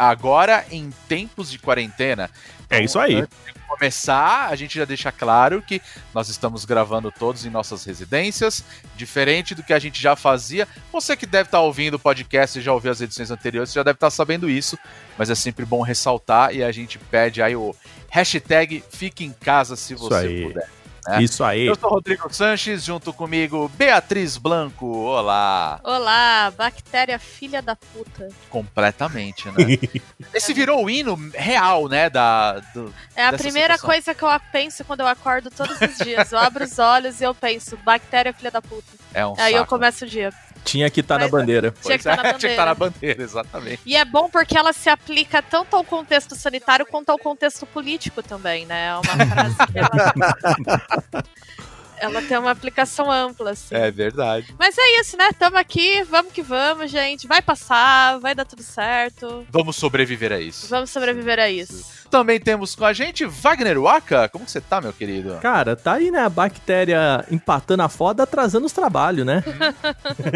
agora em tempos de quarentena. É isso aí. Começar, a gente já deixa claro que nós estamos gravando todos em nossas residências, diferente do que a gente já fazia. Você que deve estar ouvindo o podcast e já ouviu as edições anteriores, já deve estar sabendo isso, mas é sempre bom ressaltar e a gente pede aí o hashtag Fique em Casa se você puder. Né? Isso aí. Eu sou Rodrigo Sanches, junto comigo Beatriz Blanco. Olá! Olá, bactéria filha da puta. Completamente, né? Esse virou o hino real, né? Da, do- É a primeira situação. coisa que eu penso quando eu acordo todos os dias. Eu abro os olhos e eu penso, bactéria filha da puta. é um Aí eu saco. começo o dia. Tinha que estar na Mas- bandeira. Tinha que estar na é, estar na bandeira. bandeira, exatamente. E é bom porque ela se aplica tanto ao contexto sanitário quanto ao contexto político também, né? É uma frase que ela... ela tem uma aplicação ampla, assim. É verdade. Mas é isso, né? Tamo aqui, vamos que vamos, gente. Vai passar, vai dar tudo certo. Vamos sobreviver a isso. Vamos sobreviver a isso. Também temos com a gente Wagner Waka. Como que você tá, meu querido? Cara, tá aí, né? A bactéria empatando a foda, atrasando os trabalhos, né?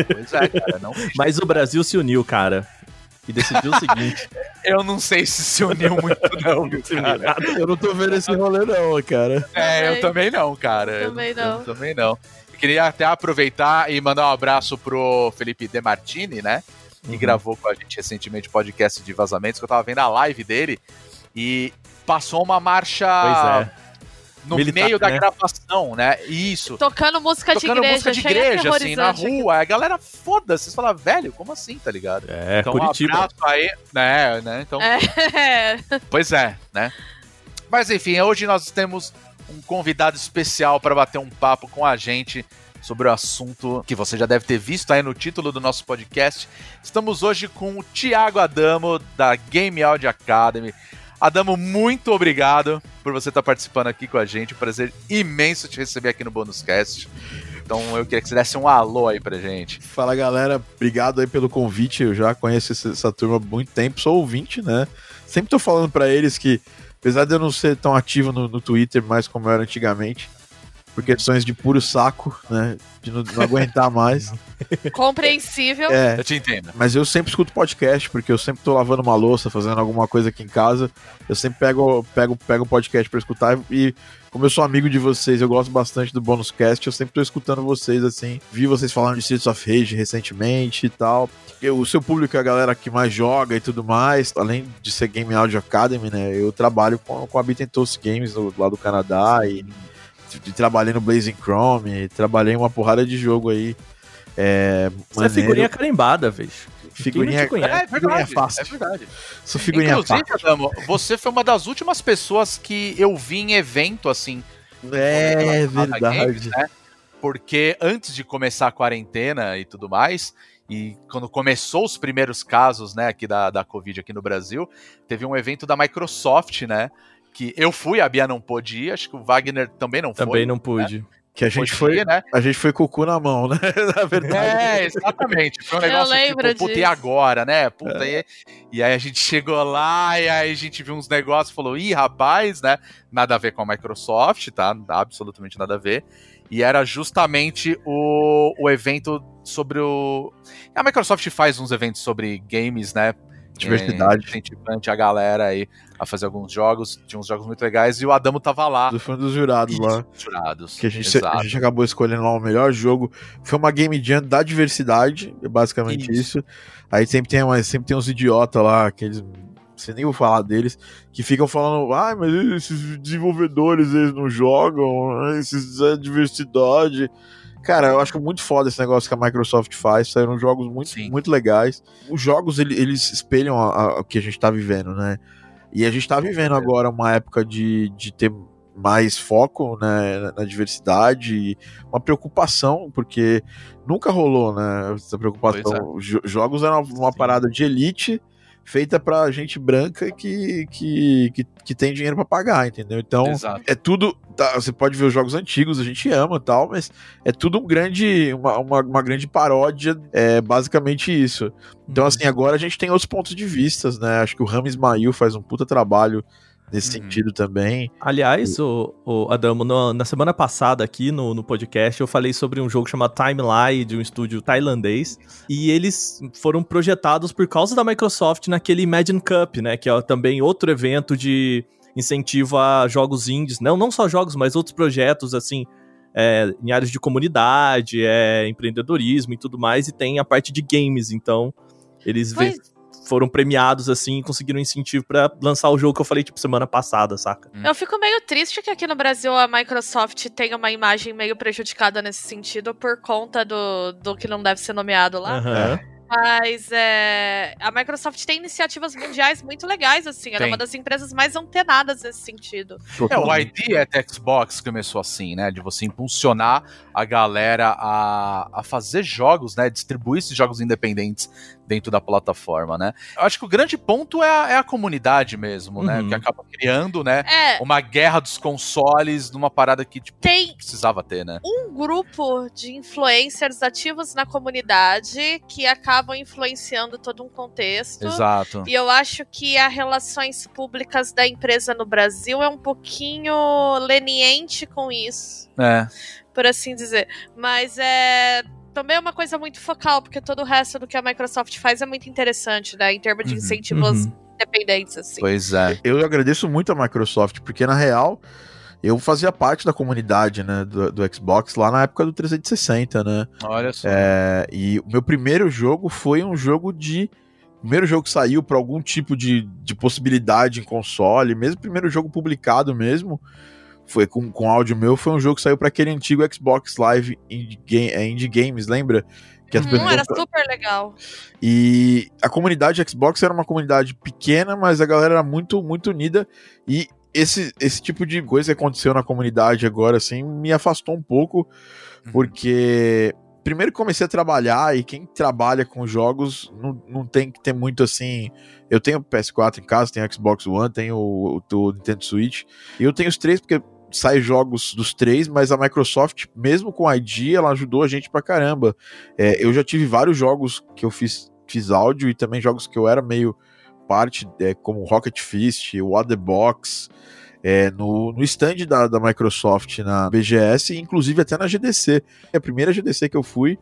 Pois é, cara. Não... Mas o Brasil se uniu, cara. E decidiu o seguinte. Eu não sei se se uniu muito, não, cara. Eu não tô vendo esse rolê não, cara. É, eu também não, cara. Eu também Eu não. também não. Eu queria até aproveitar e mandar um abraço pro Felipe De Martini, né? Que Uhum. gravou com a gente recentemente o podcast de vazamentos, que eu tava vendo a live dele e passou uma marcha Pois é. No Militar, meio da né? gravação, né? Isso. Tocando música de Tocando igreja, música de chega igreja, assim, na rua. A galera foda, vocês falam, velho, como assim, tá ligado? É, então, Curitiba. um abraço aí, né, né? Então, É. Pois é, né? Mas enfim, hoje nós temos um convidado especial para bater um papo com a gente sobre o assunto que você já deve ter visto aí no título do nosso podcast. Estamos hoje com o Thiago Adamo da Game Audio Academy. Adamo, muito obrigado por você estar participando aqui com a gente. Um prazer imenso te receber aqui no Bonus Cast. Então eu queria que você desse um alô aí pra gente. Fala galera, obrigado aí pelo convite. Eu já conheço essa turma há muito tempo, sou ouvinte, né? Sempre tô falando pra eles que, apesar de eu não ser tão ativo no, no Twitter mais como eu era antigamente, por questões de puro saco, né? De não, não aguentar mais. Compreensível. É, Eu te entendo. mas eu sempre escuto podcast, porque eu sempre tô lavando uma louça, fazendo alguma coisa aqui em casa. Eu sempre pego pego pego podcast pra escutar e como eu sou amigo de vocês, eu gosto bastante do Bonus Cast, eu sempre tô escutando vocês assim. Vi vocês falando de Streets of Rage recentemente e tal. O seu público é a galera que mais joga e tudo mais. Além de ser Game Audio Academy, né? Eu trabalho com, com a Beat Toast Games do, lá do Canadá e trabalhei no Blazing Chrome, trabalhei em uma porrada de jogo aí. É, Você é figurinha carimbada, velho. Figurinha- conhece? É verdade, é fácil. é verdade. Sou figurinha Inclusive, fácil. Adamo, você foi uma das últimas pessoas que eu vi em evento, assim. É relacionado a games, verdade. né? Porque antes de começar a quarentena e tudo mais, e quando começou os primeiros casos, né, aqui da, da Covid aqui no Brasil, teve um evento da Microsoft, né? Que eu fui, a Bia não pôde ir, acho que o Wagner também não foi. Também não pude. Que a gente Podia, foi, né? a gente foi com o cu na mão, né? Na verdade. É, exatamente. Foi um negócio tipo, puta, e agora, né? Puta, e, e aí a gente chegou lá e aí a gente viu uns negócios e falou, ih, rapaz, né? Nada a ver com a Microsoft, tá? Absolutamente nada a ver. E era justamente o, o evento sobre o. A Microsoft faz uns eventos sobre games, né? Diversidade. É, incentivante a galera aí a fazer alguns jogos. Tinha uns jogos muito legais e o Adamo tava lá. Do foi um dos jurados lá. Jurados. Que a gente, Exato. a gente acabou escolhendo lá o melhor jogo. Foi uma game jam da diversidade, é basicamente Isso. isso. Aí sempre tem, uma, sempre tem uns idiotas lá, aqueles. Você nem vou falar deles, que ficam falando, ah, mas esses desenvolvedores eles não jogam, esses é diversidade. Cara, eu acho muito foda esse negócio que a Microsoft faz. Saíram jogos muito, Sim. muito legais. Os jogos, ele- eles espelham a- a- o que a gente tá vivendo, né? E a gente tá vivendo agora uma época de, de ter mais foco né, na- diversidade e uma preocupação, porque nunca rolou, né? Essa preocupação. É. Jo- Jogos eram uma Sim. parada de elite feita pra gente branca que, que, que, que tem dinheiro pra pagar, entendeu? Então, Exato. é tudo. tá, você pode ver os jogos antigos, a gente ama e tal, mas é tudo um grande. Uma, uma, uma grande paródia, é basicamente isso. Então, Uhum. assim, agora a gente tem outros pontos de vistas, né? Acho que o Rami Ismail faz um puta trabalho nesse Uhum. sentido também. Aliás, o, o Adamo, no- na semana passada aqui no, no podcast, eu falei sobre um jogo chamado Timeline, de um estúdio tailandês, e eles foram projetados por causa da Microsoft naquele Imagine Cup, né, que é também outro evento de incentivo a jogos indies, não, não só jogos, mas outros projetos, assim, é, em áreas de comunidade, é, empreendedorismo e tudo mais, e tem a parte de games, então eles Pois- foram premiados, assim, e conseguiram incentivo pra lançar o jogo que eu falei, tipo, semana passada, saca? Eu fico meio triste que aqui no Brasil a Microsoft tenha uma imagem meio prejudicada nesse sentido por conta do, do que não deve ser nomeado lá. Aham. Mas é, a Microsoft tem iniciativas mundiais muito legais, assim. Ela Tem. é uma das empresas mais antenadas nesse sentido. É, o ID at Xbox começou assim, né? De você impulsionar a galera a, a fazer jogos, né? Distribuir esses jogos independentes dentro da plataforma, né? Eu acho que o grande ponto é a, é a comunidade mesmo, né? Uhum. Que acaba criando, né? É, Uma guerra dos consoles numa parada que, tipo, tem precisava ter, né? um grupo de influencers ativos na comunidade que acabam influenciando todo um contexto. Exato. E eu acho que as relações públicas da empresa no Brasil é um pouquinho leniente com isso, É. por assim dizer. Mas é também é uma coisa muito focal, porque todo o resto do que a Microsoft faz é muito interessante, né? Em termos de Uhum, incentivos uhum. independentes, assim. Pois é. Eu agradeço muito a Microsoft, porque na real eu fazia parte da comunidade né, do, do Xbox lá na época do 360, né? Olha só. É, e o meu primeiro jogo foi um jogo de. o Primeiro jogo que saiu para algum tipo de, de possibilidade em console, mesmo o primeiro jogo publicado mesmo, foi com, com áudio meu, foi um jogo que saiu para aquele antigo Xbox Live Indie, é, Indie Games, lembra? Que as Uhum, pessoas- era super legal. e a comunidade Xbox era uma comunidade pequena, mas a galera era muito, muito unida. E esse, esse tipo de coisa que aconteceu na comunidade agora, assim, me afastou um pouco, porque. Primeiro que comecei a trabalhar e quem trabalha com jogos não, não tem que ter muito assim. Eu tenho PS4 em casa, tenho Xbox One, tenho o, o Nintendo Switch. E eu tenho os três porque sai jogos dos três, mas a Microsoft, mesmo com a ID, ela ajudou a gente pra caramba. É, eu já tive vários jogos que eu fiz, fiz áudio e também jogos que eu era meio parte, é, como Rocket Fist, What the Box, é, no, no stand da, da Microsoft na BGS, inclusive até na GDC. A primeira GDC que eu fui,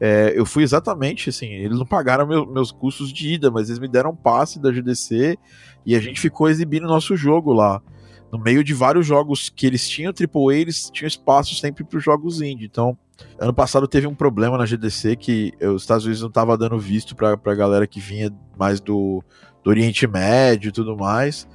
é, eu fui exatamente assim, eles não pagaram meu- meus custos de ida, mas eles me deram um passe da GDC e a gente ficou exibindo nosso jogo lá. No meio de vários jogos que eles tinham AAA, eles tinham espaço sempre para os jogos indie. Então, ano passado teve um problema na GDC que os Estados Unidos não estava dando visto para a galera que vinha mais do, do Oriente Médio e tudo mais.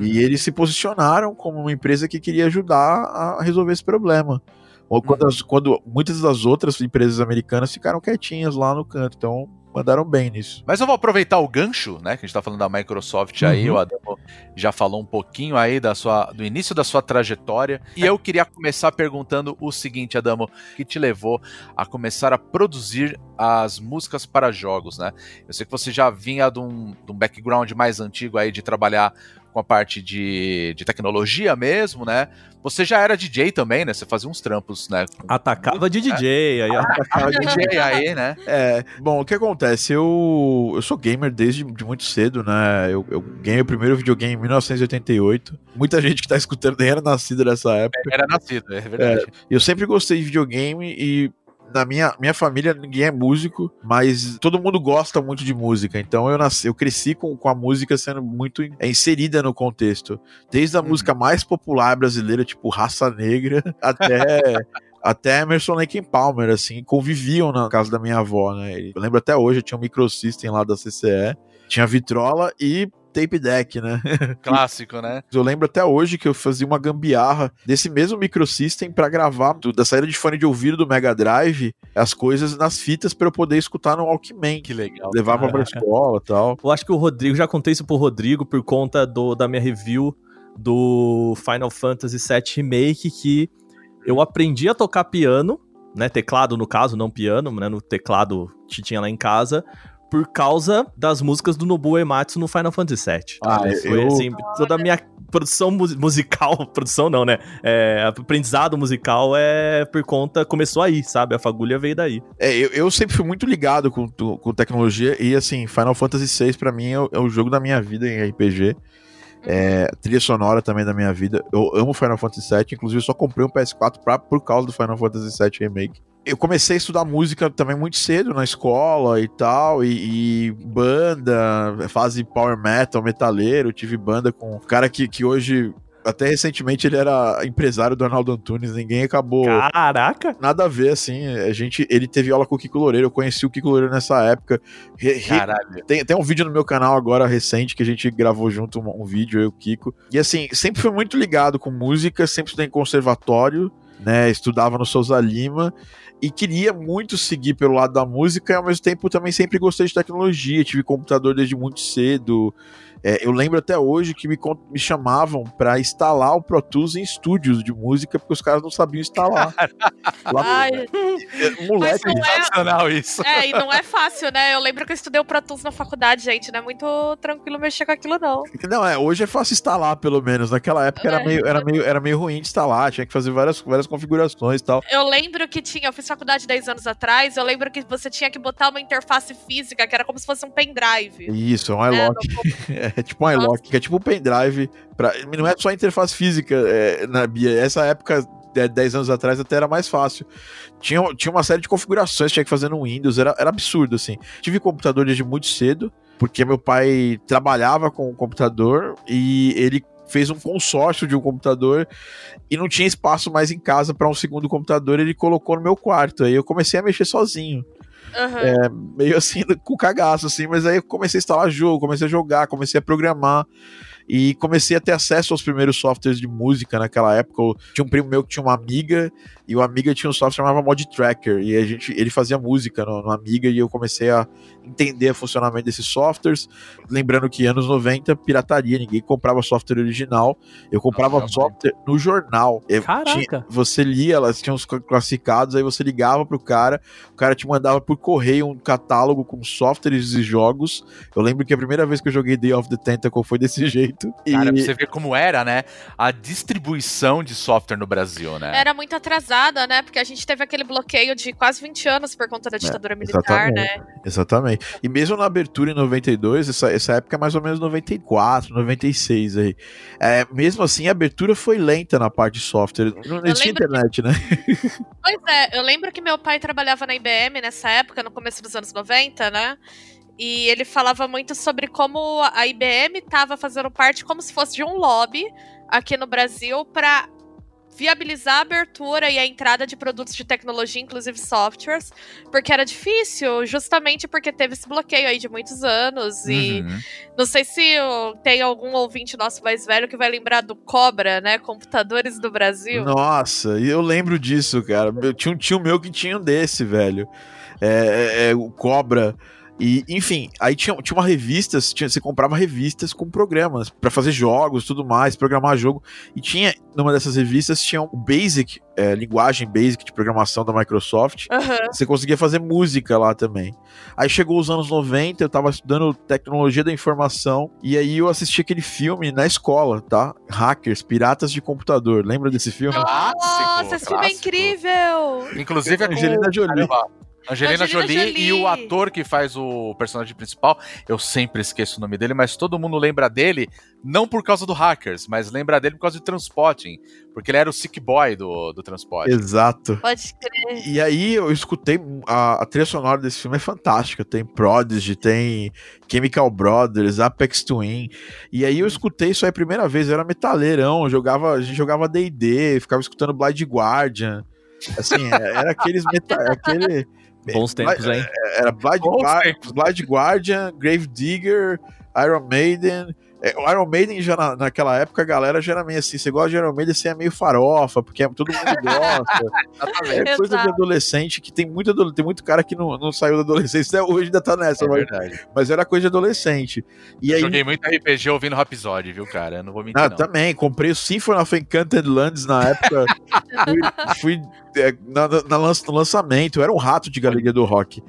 E eles se posicionaram como uma empresa que queria ajudar a resolver esse problema. Ou quando, as- quando muitas das outras empresas americanas ficaram quietinhas lá no canto. Então, mandaram bem nisso. Mas eu vou aproveitar o gancho, né? Que a gente tá falando da Microsoft aí, Uhum. o Adamo já falou um pouquinho aí da sua, do início da sua trajetória. E eu queria começar perguntando o seguinte, Adamo, que te levou a começar a produzir as músicas para jogos, né? Eu sei que você já vinha de um, de um background mais antigo aí de trabalhar com a parte de, de tecnologia mesmo, né? Você já era DJ também, né? Você fazia uns trampos, né? Com Atacava de DJ, aí Cara, DJ aí, né? É, bom, o que acontece? Eu, eu sou gamer desde de muito cedo, né? Eu, eu ganhei o primeiro videogame em 1988. Muita gente que tá escutando nem era nascida nessa época. Era nascido, é verdade. Eu sempre gostei de videogame e na minha, minha família ninguém é músico, mas todo mundo gosta muito de música. Então eu nasci, eu cresci com, com a música sendo muito é, inserida no contexto. Desde a Uhum. música mais popular brasileira, tipo Raça Negra, até até Emerson Lake Palmer, assim, conviviam na casa da minha avó, né? Eu lembro até hoje, eu tinha um microsystem lá da CCE, tinha vitrola e tape deck, né? Clássico, né? Eu lembro até hoje que eu fazia uma gambiarra desse mesmo microsystem pra gravar do- da saída de fone de ouvido do Mega Drive as coisas nas fitas pra eu poder escutar no Walkman. Que legal. Levava pra Caraca. escola e tal. Eu acho que o Rodrigo, já contei isso pro Rodrigo por conta do, da minha review do Final Fantasy VII Remake, que eu aprendi a tocar piano, né, teclado no caso, não piano, né, no teclado que tinha lá em casa, por causa das músicas do Nobuo Ematsu no Final Fantasy VII. Ah, Foi eu- assim, toda a minha produção mu- musical, produção não, né? É, aprendizado musical é por conta, começou aí, sabe? A fagulha veio daí. É, eu, eu sempre fui muito ligado com, com tecnologia e, assim, Final Fantasy VI pra mim é o, é o jogo da minha vida em RPG. É, trilha sonora também da minha vida. Eu amo Final Fantasy VII, inclusive eu só comprei um PS4 pra, por causa do Final Fantasy VII Remake. Eu comecei a estudar música também muito cedo na escola e tal, e, e banda, fase power metal, metaleiro. Tive banda com um cara que, que hoje, até recentemente, ele era empresário do Arnaldo Antunes. Ninguém acabou Caraca! nada a ver, assim. A gente, ele teve aula com o Kiko Loureiro, eu conheci o Kiko Loureiro nessa época. Re- re- Caralho. tem, tem um vídeo no meu canal agora recente que a gente gravou junto um, um vídeo, eu e o Kiko. E assim, sempre fui muito ligado com música, sempre estudei em conservatório, né? Estudava no Souza Lima e queria muito seguir pelo lado da música e ao mesmo tempo também sempre gostei de tecnologia, tive computador desde muito cedo. É, eu lembro até hoje que me, me chamavam pra instalar o Pro Tools em estúdios de música porque os caras não sabiam instalar. Lá, Ai, é, moleque, é, Sensacional isso. é, e não é fácil, né? Eu lembro que eu estudei o Pro Tools na faculdade, gente. Não é muito tranquilo mexer com aquilo, não. Não, é, hoje é fácil instalar, pelo menos. Naquela época era É. meio, era meio, era meio ruim de instalar, tinha que fazer várias, várias configurações e tal. Eu lembro que tinha, eu fiz faculdade 10 anos atrás, eu lembro que você tinha que botar uma interface física, que era como se fosse um pendrive. Isso, é um iLock. no- É tipo um iLock, que é tipo um pendrive. Pra, não é só interface física, é, na Bia. Essa época, de 10 anos atrás, até era mais fácil. Tinha, tinha uma série de configurações que tinha que fazer no Windows, era, era absurdo, assim. Tive computador desde muito cedo, porque meu pai trabalhava com o computador e ele fez um consórcio de um computador e não tinha espaço mais em casa para um segundo computador, ele colocou no meu quarto. Aí eu comecei a mexer sozinho Aham. É, meio assim, com cagaço, assim, mas aí eu comecei a instalar jogo, comecei a jogar, comecei a programar e comecei a ter acesso aos primeiros softwares de música naquela época. Eu tinha um primo meu que tinha uma amiga e o amiga tinha um software chamado Mod Tracker e a gente, ele fazia música no, no amiga e eu comecei a entender o funcionamento desses softwares. Lembrando que anos 90, pirataria, ninguém comprava software original. Eu comprava Nossa, software no jornal. Eu Caraca. tinha- você lia, elas tinham os classificados, aí você ligava pro cara, o cara te mandava por correio um catálogo com softwares e jogos. Eu lembro que a primeira vez que eu joguei Day of the Tentacle foi desse jeito. E Cara, pra você ver como era, né? A distribuição de software no Brasil, né? Era muito atrasada, né? Porque a gente teve aquele bloqueio de quase 20 anos por conta da ditadura militar, exatamente. né? Exatamente. E mesmo na abertura em 92, essa, essa época é mais ou menos 94, 96 aí. É, mesmo assim, a abertura foi lenta na parte de software. Não lembro internet, né? Pois é, eu lembro que meu pai trabalhava na IBM nessa época, no começo dos anos 90, né? E ele falava muito sobre como a IBM estava fazendo parte como se fosse de um lobby aqui no Brasil para viabilizar a abertura e a entrada de produtos de tecnologia, inclusive softwares, porque era difícil, justamente porque teve esse bloqueio aí de muitos anos e Uhum. não sei se tem algum ouvinte nosso mais velho que vai lembrar do Cobra, né? Computadores do Brasil. Nossa, e eu lembro disso, cara. Eu tinha um tio meu que tinha um desse, velho. É, é, é, o Cobra. E, enfim, aí tinha, tinha uma revista, tinha, você comprava revistas com programas pra fazer jogos tudo mais, programar jogo. E tinha, numa dessas revistas, tinha o Basic, é, linguagem Basic de programação da Microsoft. Aham. Você conseguia fazer música lá também. Aí chegou os anos 90, eu tava estudando tecnologia da informação, e aí eu assisti aquele filme na escola, tá? Hackers, Piratas de Computador. Lembra desse filme? Clássico, Nossa, esse filme é incrível! Inclusive é com Angelina Jolie. Caramba, Angelina, Angelina Jolie, Jolie. e o ator que faz o personagem principal, eu sempre esqueço o nome dele, mas todo mundo lembra dele, não por causa do Hackers, mas lembra dele por causa de Transporting, porque ele era o sick boy do, do Transporting. Exato. Pode crer. E aí eu escutei a, a trilha sonora desse filme é fantástica. Tem Prodigy, tem Chemical Brothers, Apex Twin. E aí eu escutei isso aí a primeira vez, eu era metaleirão, eu jogava, a gente jogava D&D, ficava escutando Blind Guardian. Assim, era aqueles meta, aquele Bons tempos, hein? era Blind, Bons Guar- tempos. Blind Guardian, Grave Digger, Iron Maiden. É, o Iron Maiden já na- naquela época a galera já era meio assim, você gosta de Iron Maiden, você é meio farofa, porque é- todo mundo gosta. É coisa de adolescente que tem muito, tem muito cara que não, não saiu da adolescência, até hoje ainda tá nessa, É mas, verdade. mas era coisa de adolescente. E Eu aí, Joguei muito RPG ouvindo Rhapsody, viu, cara? Eu não vou mentir, ah, não. também, comprei o Symphony of Enchanted Lands na época. fui fui, é, na- na- no lançamento, eu era um rato de galeria do rock.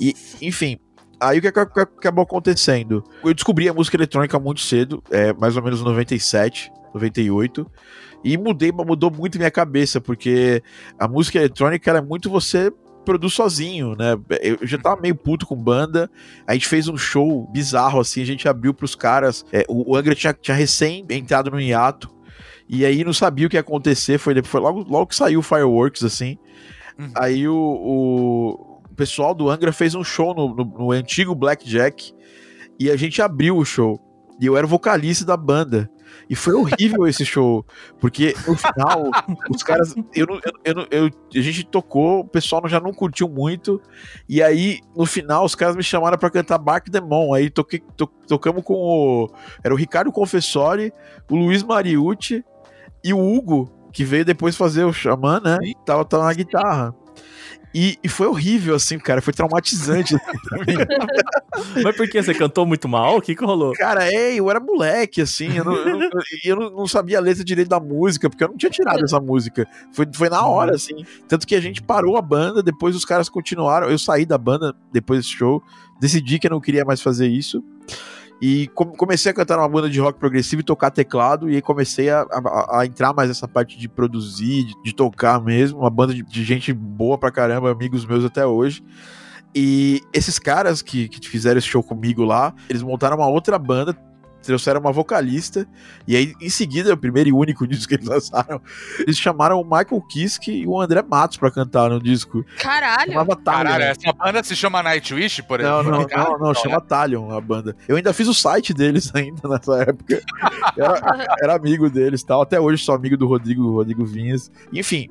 E, enfim, Aí o que, que acabou acontecendo? Eu descobri a música eletrônica muito cedo, é, mais ou menos em 97, 98. E mudei, mudou muito minha cabeça, porque a música eletrônica ela é muito você produz sozinho, né? Eu já tava meio puto com banda. A gente fez um show bizarro, assim, a gente abriu pros caras. é, o, Angra tinha, tinha recém entrado no hiato. E aí não sabia o que ia acontecer. Foi, depois- foi logo, logo que saiu o Fireworks, assim. Uhum. Aí o, o pessoal do Angra fez um show no, no, no antigo Blackjack. E a gente abriu o show. E eu era o vocalista da banda. E foi horrível esse show. Porque no final, os caras. Eu, eu, eu, a gente tocou, o pessoal já não curtiu muito. E aí, no final, os caras me chamaram pra cantar Bark Demon. Aí toquei, to- tocamos com o. Era o Ricardo Confessori, o Luiz Mariucci e o Hugo, que veio depois fazer o Xamã, né? E tava, tava na guitarra. E, e foi horrível, assim, cara. Foi traumatizante. assim, pra mim. Mas por que? Você cantou muito mal? O que que rolou? Cara, é, eu era moleque, assim, eu, não, eu, não- eu não- não sabia a letra direito da música, porque eu não tinha tirado essa música. Foi, foi na hora, assim. Tanto que a gente parou a banda, depois os caras continuaram. Eu saí da banda depois desse show, decidi que eu não queria mais fazer isso. E com- comecei a cantar numa banda de rock progressivo e tocar teclado, e comecei a, a- a entrar mais nessa parte de produzir, de, de tocar mesmo. Uma banda de, de gente boa pra caramba, amigos meus até hoje. E esses caras que, que fizeram esse show comigo lá, eles montaram uma outra banda, trouxeram uma vocalista, e aí em seguida, o primeiro e único disco que eles lançaram, eles chamaram o Michael Kiske e o André Matos pra cantar no disco. Caralho. Chamava Talion. Caralho, essa banda se chama Nightwish, por Não, exemplo? não, Cara, não, não, chama Talion a banda. Eu ainda fiz o site deles ainda nessa época. Era, era amigo deles tal. Até hoje sou amigo do Rodrigo, Rodrigo Vinhas. Enfim,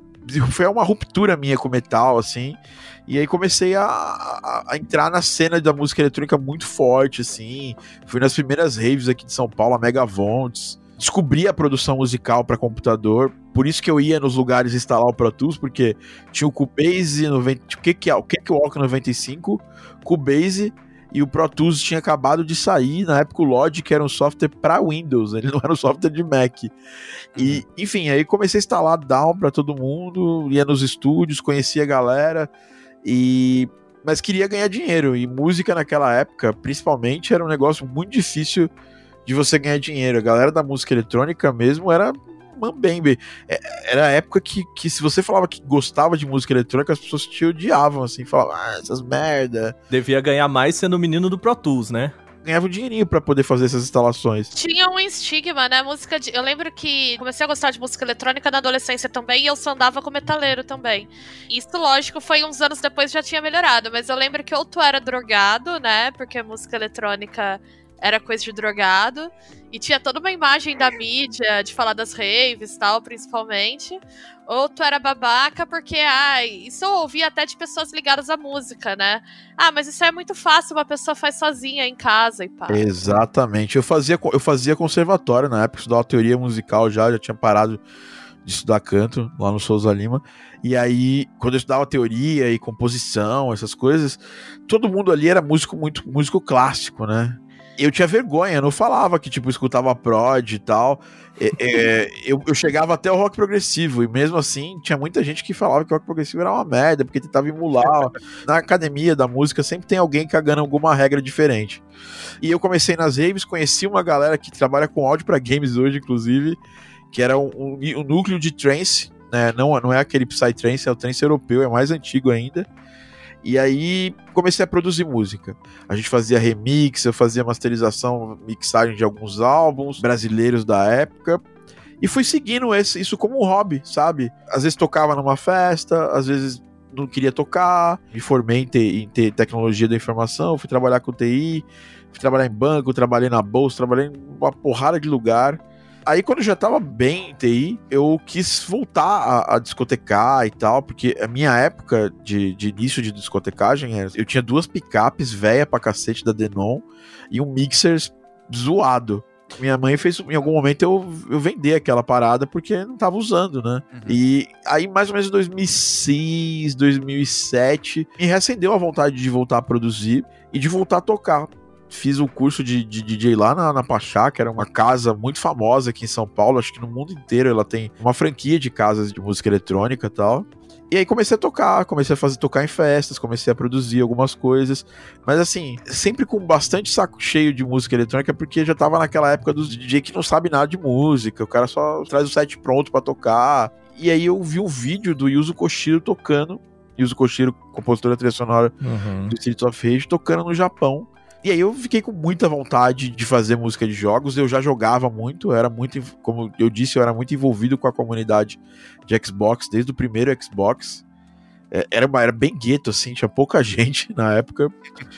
foi uma ruptura minha com metal, assim. E aí comecei a, a- a entrar na cena da música eletrônica muito forte, assim. Fui nas primeiras raves aqui de São Paulo, a Megavonts. Descobri a produção musical para computador. Por isso que eu ia nos lugares instalar o Pro Tools, porque tinha o Cubase 90, o que que é? O que que é o Walk 95, Cubase e o Pro Tools tinha acabado de sair, na época o Logic era um software para Windows, ele não era um software de Mac. E, enfim, aí comecei a instalar Down para todo mundo, ia nos estúdios, conhecia a galera e mas queria ganhar dinheiro e música naquela época, principalmente, era um negócio muito difícil de você ganhar dinheiro. A galera da música eletrônica mesmo era mambembe. É- Era a época que, que se você falava que gostava de música eletrônica, as pessoas te odiavam, assim, falavam, ah, essas merda. Devia ganhar mais sendo o menino do Pro Tools, né? Ganhava um dinheirinho pra poder fazer essas instalações. Tinha um estigma, né? Música de... Eu lembro que comecei a gostar de música eletrônica na adolescência também e eu só andava com metaleiro também. Isso, lógico, foi uns anos depois já tinha melhorado, mas eu lembro que ou tu era drogado, né? Porque música eletrônica era coisa de drogado. E tinha toda uma imagem da mídia de falar das raves e tal, principalmente. Ou tu era babaca porque, ai, isso eu ouvia até de pessoas ligadas à música, né? Ah, mas isso é muito fácil, uma pessoa faz sozinha em casa e pá. Exatamente. Eu fazia, eu fazia conservatório na época, estudava teoria musical já, já tinha parado de estudar canto lá no Souza Lima. E aí, quando eu estudava teoria e composição, essas coisas, todo mundo ali era músico muito músico clássico, né? Eu tinha vergonha, eu não falava que, tipo, escutava prod e tal. É, é, eu, eu chegava até o rock progressivo, e mesmo assim, tinha muita gente que falava que o rock progressivo era uma merda, porque tentava emular. Na academia da música sempre tem alguém cagando alguma regra diferente. E eu comecei nas raves, conheci uma galera que trabalha com áudio para games hoje, inclusive, que era um, um- um núcleo de trance, né? Não, não é aquele Psytrance, é o trance europeu, é mais antigo ainda. E aí comecei a produzir música. A gente fazia remix, eu fazia masterização, mixagem de alguns álbuns brasileiros da época. E fui seguindo esse- isso como um hobby, sabe? Às vezes tocava numa festa, às vezes não queria tocar. Me formei em, te- em te- tecnologia da informação, fui trabalhar com TI, fui trabalhar em banco, trabalhei na bolsa, trabalhei em uma porrada de lugar. Aí quando eu já tava bem em TI, eu quis voltar a, a discotecar e tal, porque a minha época de, de início de discotecagem, era- eu tinha duas picapes velha pra cacete da Denon e um mixer zoado. Minha mãe fez em algum momento eu, eu vender aquela parada porque não tava usando, né? Uhum. E aí, mais ou menos em 2006, 2007, me reacendeu a vontade de voltar a produzir e de voltar a tocar. Fiz o curso de, de DJ lá na, na Pachá, que era uma casa muito famosa aqui em São Paulo. Acho que no mundo inteiro ela tem uma franquia de casas de música eletrônica e tal. E aí comecei a tocar, comecei a fazer tocar em festas, comecei a produzir algumas coisas. Mas assim, sempre com bastante saco cheio de música eletrônica, porque já tava naquela época dos DJ que não sabe nada de música. O cara só traz o set pronto para tocar. E aí eu vi um vídeo do Yuzo Koshiro tocando. Yuzo Koshiro, compositor da trilha sonora Uhum. do Streets of Rage, tocando no Japão. E aí eu fiquei com muita vontade de fazer música de jogos. Eu já jogava muito, era muito, como eu disse, eu era muito envolvido com a comunidade de Xbox desde o primeiro Xbox. É, Era, uma- era bem gueto, assim, tinha pouca gente na época.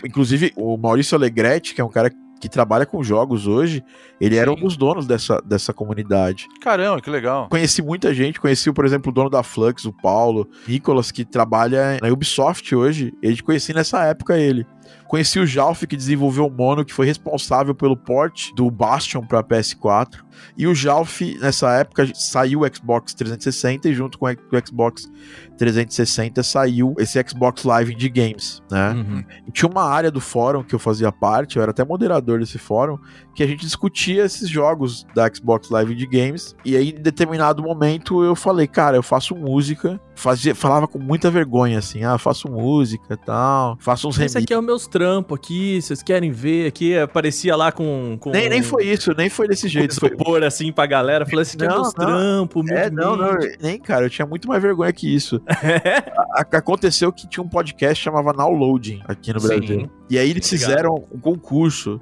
Inclusive, o Maurício Alegretti, que é um cara que trabalha com jogos hoje, ele era um Sim. dos donos dessa, dessa comunidade. Caramba, que legal. Conheci muita gente, conheci, por exemplo, o dono da Flux, o Paulo, Nicolas, que trabalha na Ubisoft hoje. Eu conheci nessa época ele. Conheci o Jalf, que desenvolveu o Mono, que foi responsável pelo port do Bastion para PS4. E o Jalf, nessa época, saiu o Xbox 360 e junto com o Xbox 360 saiu esse Xbox Live de Games, né? Uhum. Tinha uma área do fórum que eu fazia parte, eu era até moderador desse fórum, que a gente discutia esses jogos da Xbox Live de Games. E aí, em determinado momento, eu falei, cara, eu faço música. Fazia, falava com muita vergonha, assim, ah, faço música e tal, faço uns Esse remixes. aqui é os meus trampos aqui, vocês querem ver aqui? Aparecia lá com. com Nem, nem foi isso, nem foi desse jeito. Foi... Isopor assim pra galera. Falei, esse aqui é Não, meus não. trampos, É, não, não, nem, cara, eu tinha muito mais vergonha que isso. A- aconteceu que tinha um podcast que chamava Now Loading aqui no Sim. Brasil. E aí eles fizeram um concurso.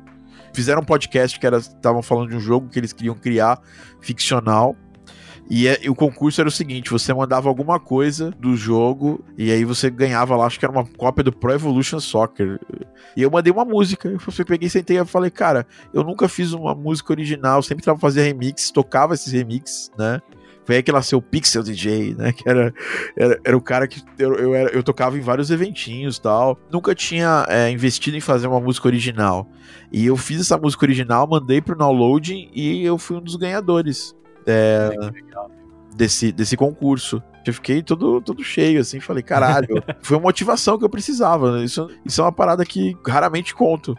Fizeram um podcast que estavam falando de um jogo que eles queriam criar ficcional. E, é- e o concurso era o seguinte: você mandava alguma coisa do jogo e aí você ganhava lá, acho que era uma cópia do Pro Evolution Soccer. E eu mandei uma música. Eu peguei, sentei e falei, cara, eu nunca fiz uma música original, sempre tava fazendo remix, tocava esses remixes, né? Foi aí que nasceu o Pixel DJ, né? Que era, era, era o cara que eu, eu, era- eu tocava em vários eventinhos tal. Nunca tinha é, investido em fazer uma música original. E eu fiz essa música original, mandei pro downloading e eu fui um dos ganhadores é, desse, desse concurso. Eu fiquei todo, todo cheio, assim, falei, caralho, foi uma motivação que eu precisava. né? Isso, isso é uma parada que raramente conto.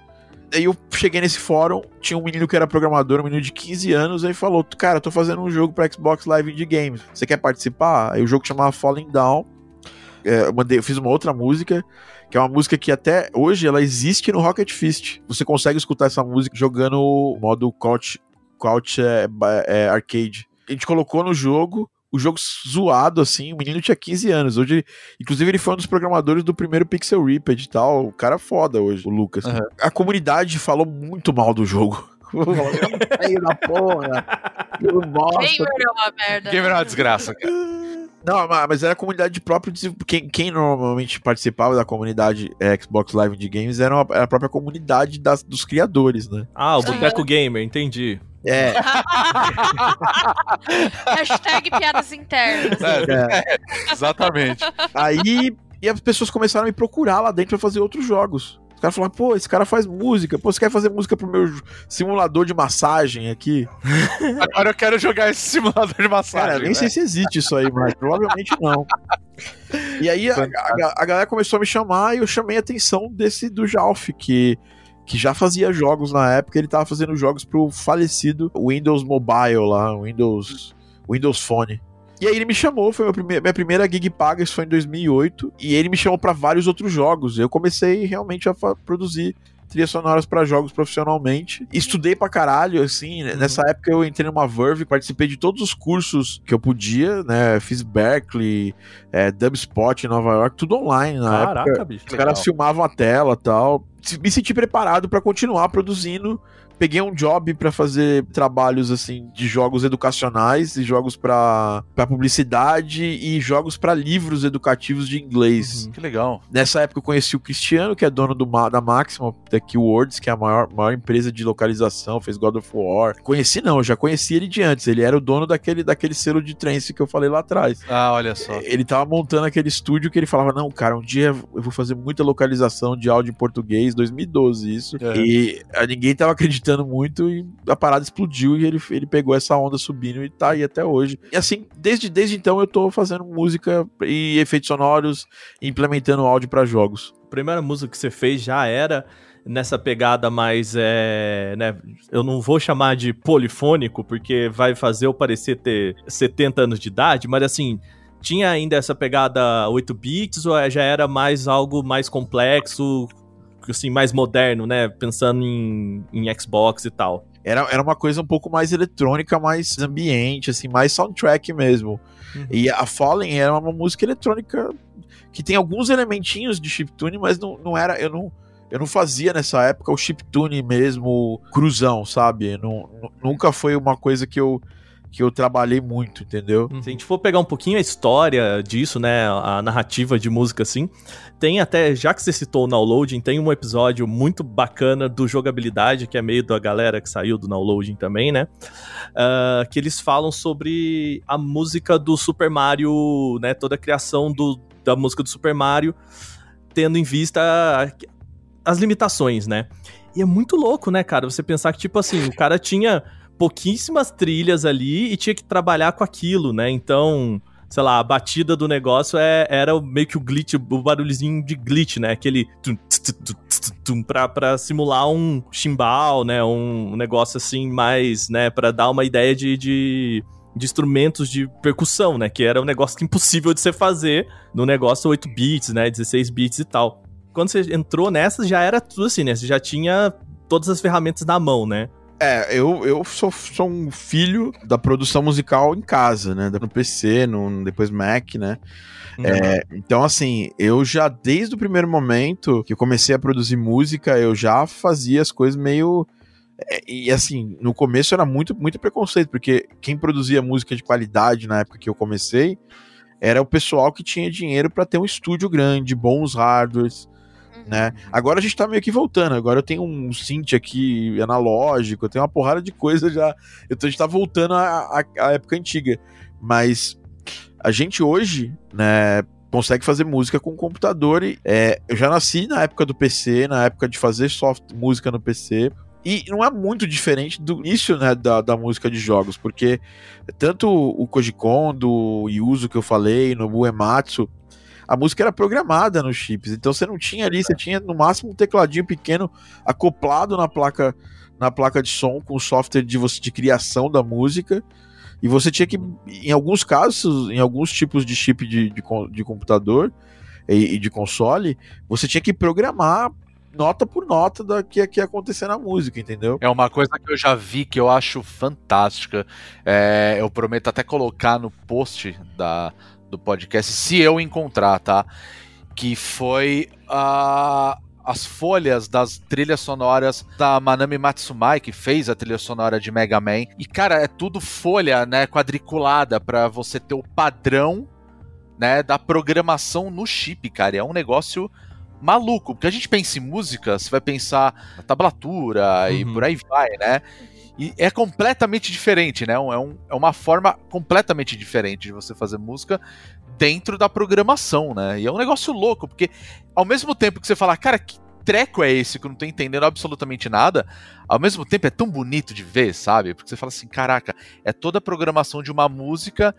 Aí eu cheguei nesse fórum, tinha um menino que era programador, um menino de 15 anos, aí falou: Cara, tô fazendo um jogo pra Xbox Live de Games. Você quer participar? Aí o jogo chamava Falling Down. É, eu, mandei, eu fiz uma outra música, que é uma música que até hoje ela existe no Rocket Fist. Você consegue escutar essa música jogando o modo Couch, couch é, é, Arcade. A gente colocou no jogo, o jogo zoado, assim, o menino tinha 15 anos. Hoje, inclusive, ele foi um dos programadores do primeiro Pixel Ripped e tal. O cara é foda hoje, o Lucas. Uhum. A comunidade falou muito mal do jogo. "Feio da porra. Gamer é uma merda. Gamer é uma desgraça, cara. Não, ma- mas era a comunidade de próprio. desenvol- Quem, quem normalmente participava da comunidade eh, Xbox Live de Games era, uma- era a própria comunidade das- dos criadores, né? Ah, o Boteco Gamer, entendi. É, Hashtag piadas internas. É, exatamente. aí. E as pessoas começaram a me procurar lá dentro pra fazer outros jogos. Os caras falaram, pô, esse cara faz música. Pô, você quer fazer música pro meu simulador de massagem aqui? Agora eu quero jogar esse simulador de massagem. Cara, nem né? sei se existe isso aí, mas provavelmente não. E aí a, a- a galera começou a me chamar e eu chamei a atenção desse do Jalf, que, que já fazia jogos na época, ele tava fazendo jogos pro falecido Windows Mobile lá, Windows, Windows Phone. E aí ele me chamou, foi prime- minha primeira gig paga, isso foi em 2008, e ele me chamou pra vários outros jogos. Eu comecei realmente a produzir trilhas sonoras pra jogos profissionalmente. Estudei pra caralho, assim, né? nessa época eu entrei numa Verve, participei de todos os cursos que eu podia, né? Fiz Berkeley, é, Dubspot em Nova York, tudo online na época. Caraca, bicho. Os caras filmavam a tela tal. Me senti preparado pra continuar produzindo. Peguei um job pra fazer trabalhos assim de jogos educacionais e jogos pra pra publicidade e jogos pra livros educativos de inglês. Que legal. Nessa época eu conheci o Cristiano, que é dono do, da Maxima, da Keywords, que é a maior, maior empresa de localização, fez God of War. Conheci não, eu já conheci ele de antes. Ele era o dono daquele, daquele selo de trance que eu falei lá atrás. Ah, olha só. Ele tava montando aquele estúdio que ele falava: Não, cara, um dia eu vou fazer muita localização de áudio em português, 2012, isso. É. E ah, ninguém tava acreditando muito e a parada explodiu e ele, ele pegou essa onda subindo e tá aí até hoje. E assim, desde, desde então eu tô fazendo música e efeitos sonoros, implementando áudio pra jogos. A primeira música que você fez já era nessa pegada mais, é, né, eu não vou chamar de polifônico, porque vai fazer eu parecer ter 70 anos de idade, mas assim, tinha ainda essa pegada 8 bits ou já era mais algo mais complexo, assim, mais moderno, né? Pensando em, em Xbox e tal. Era, era uma coisa um pouco mais eletrônica, mais ambiente, assim, mais soundtrack mesmo. Uhum. E a Fallen era uma música eletrônica que tem alguns elementinhos de chiptune, mas não, não era. Eu não, eu não fazia nessa época o chiptune mesmo cruzão, sabe? Não, nu- nunca foi uma coisa que eu, que eu trabalhei muito, entendeu? Se a gente for pegar um pouquinho a história disso, né, a narrativa de música assim, tem até, já que você citou o downloading, tem um episódio muito bacana do jogabilidade, que é meio da galera que saiu do downloading também, né, ah, que eles falam sobre a música do Super Mario, né, toda a criação do, da música do Super Mario, tendo em vista as limitações, né. E é muito louco, né, cara, você pensar que, tipo assim, o cara tinha pouquíssimas trilhas ali e tinha que trabalhar com aquilo, né? Então, sei lá, a batida do negócio é, era meio que o glitch, o barulhozinho de glitch, né? Aquele tum, pra, pra simular um chimbal, né? Um negócio assim mais, né? Pra dar uma ideia de, de, de instrumentos de percussão, né? Que era um negócio impossível de você fazer no negócio 8 bits, né? 16 bits e tal. Quando você entrou nessa, já era tudo assim, né? Você já tinha todas as ferramentas na mão, né? É, eu, eu sou, sou um filho da produção musical em casa, né? No PC, no, depois Mac, né? É, então, assim, eu já, desde o primeiro momento que eu comecei a produzir música, eu já fazia as coisas meio. é, E assim, no começo era muito, muito preconceito, porque quem produzia música de qualidade na época que eu comecei era o pessoal que tinha dinheiro para ter um estúdio grande, bons hardwares, né? Agora a gente tá meio que voltando. Agora eu tenho um synth aqui analógico, eu tenho uma porrada de coisa já. Então a gente tá voltando à, época antiga. Mas a gente hoje, né, consegue fazer música com computador e é, eu já nasci na época do PC, na época de fazer soft música no PC. E não é muito diferente do início né, da, da música de jogos, porque tanto o Koji Kondo, Yuzo que eu falei, no Uematsu, a música era programada nos chips. Então você não tinha ali, você tinha no máximo um tecladinho pequeno acoplado na placa na placa de som com o software de de criação da música. E você tinha que, em alguns casos, em alguns tipos de chip de, de, de computador e, e de console, você tinha que programar nota por nota da que, que ia acontecer na música, entendeu? É uma coisa que eu já vi que eu acho fantástica. É, eu prometo até colocar no post da, do podcast, se eu encontrar, tá? Que foi a as folhas das trilhas sonoras da Manami Matsumai, que fez a trilha sonora de Mega Man. E, cara, é tudo folha, né, quadriculada, pra você ter o padrão, né, da programação no chip, cara. E é um negócio maluco, porque a gente pensa em música, você vai pensar na tablatura e Uhum. por aí vai, né? E é completamente diferente, né? É, um- é uma forma completamente diferente de você fazer música dentro da programação, né? E é um negócio louco, porque ao mesmo tempo que você fala, cara, que treco é esse que eu não tô entendendo absolutamente nada, ao mesmo tempo é tão bonito de ver, sabe? Porque você fala assim, caraca, é toda a programação de uma música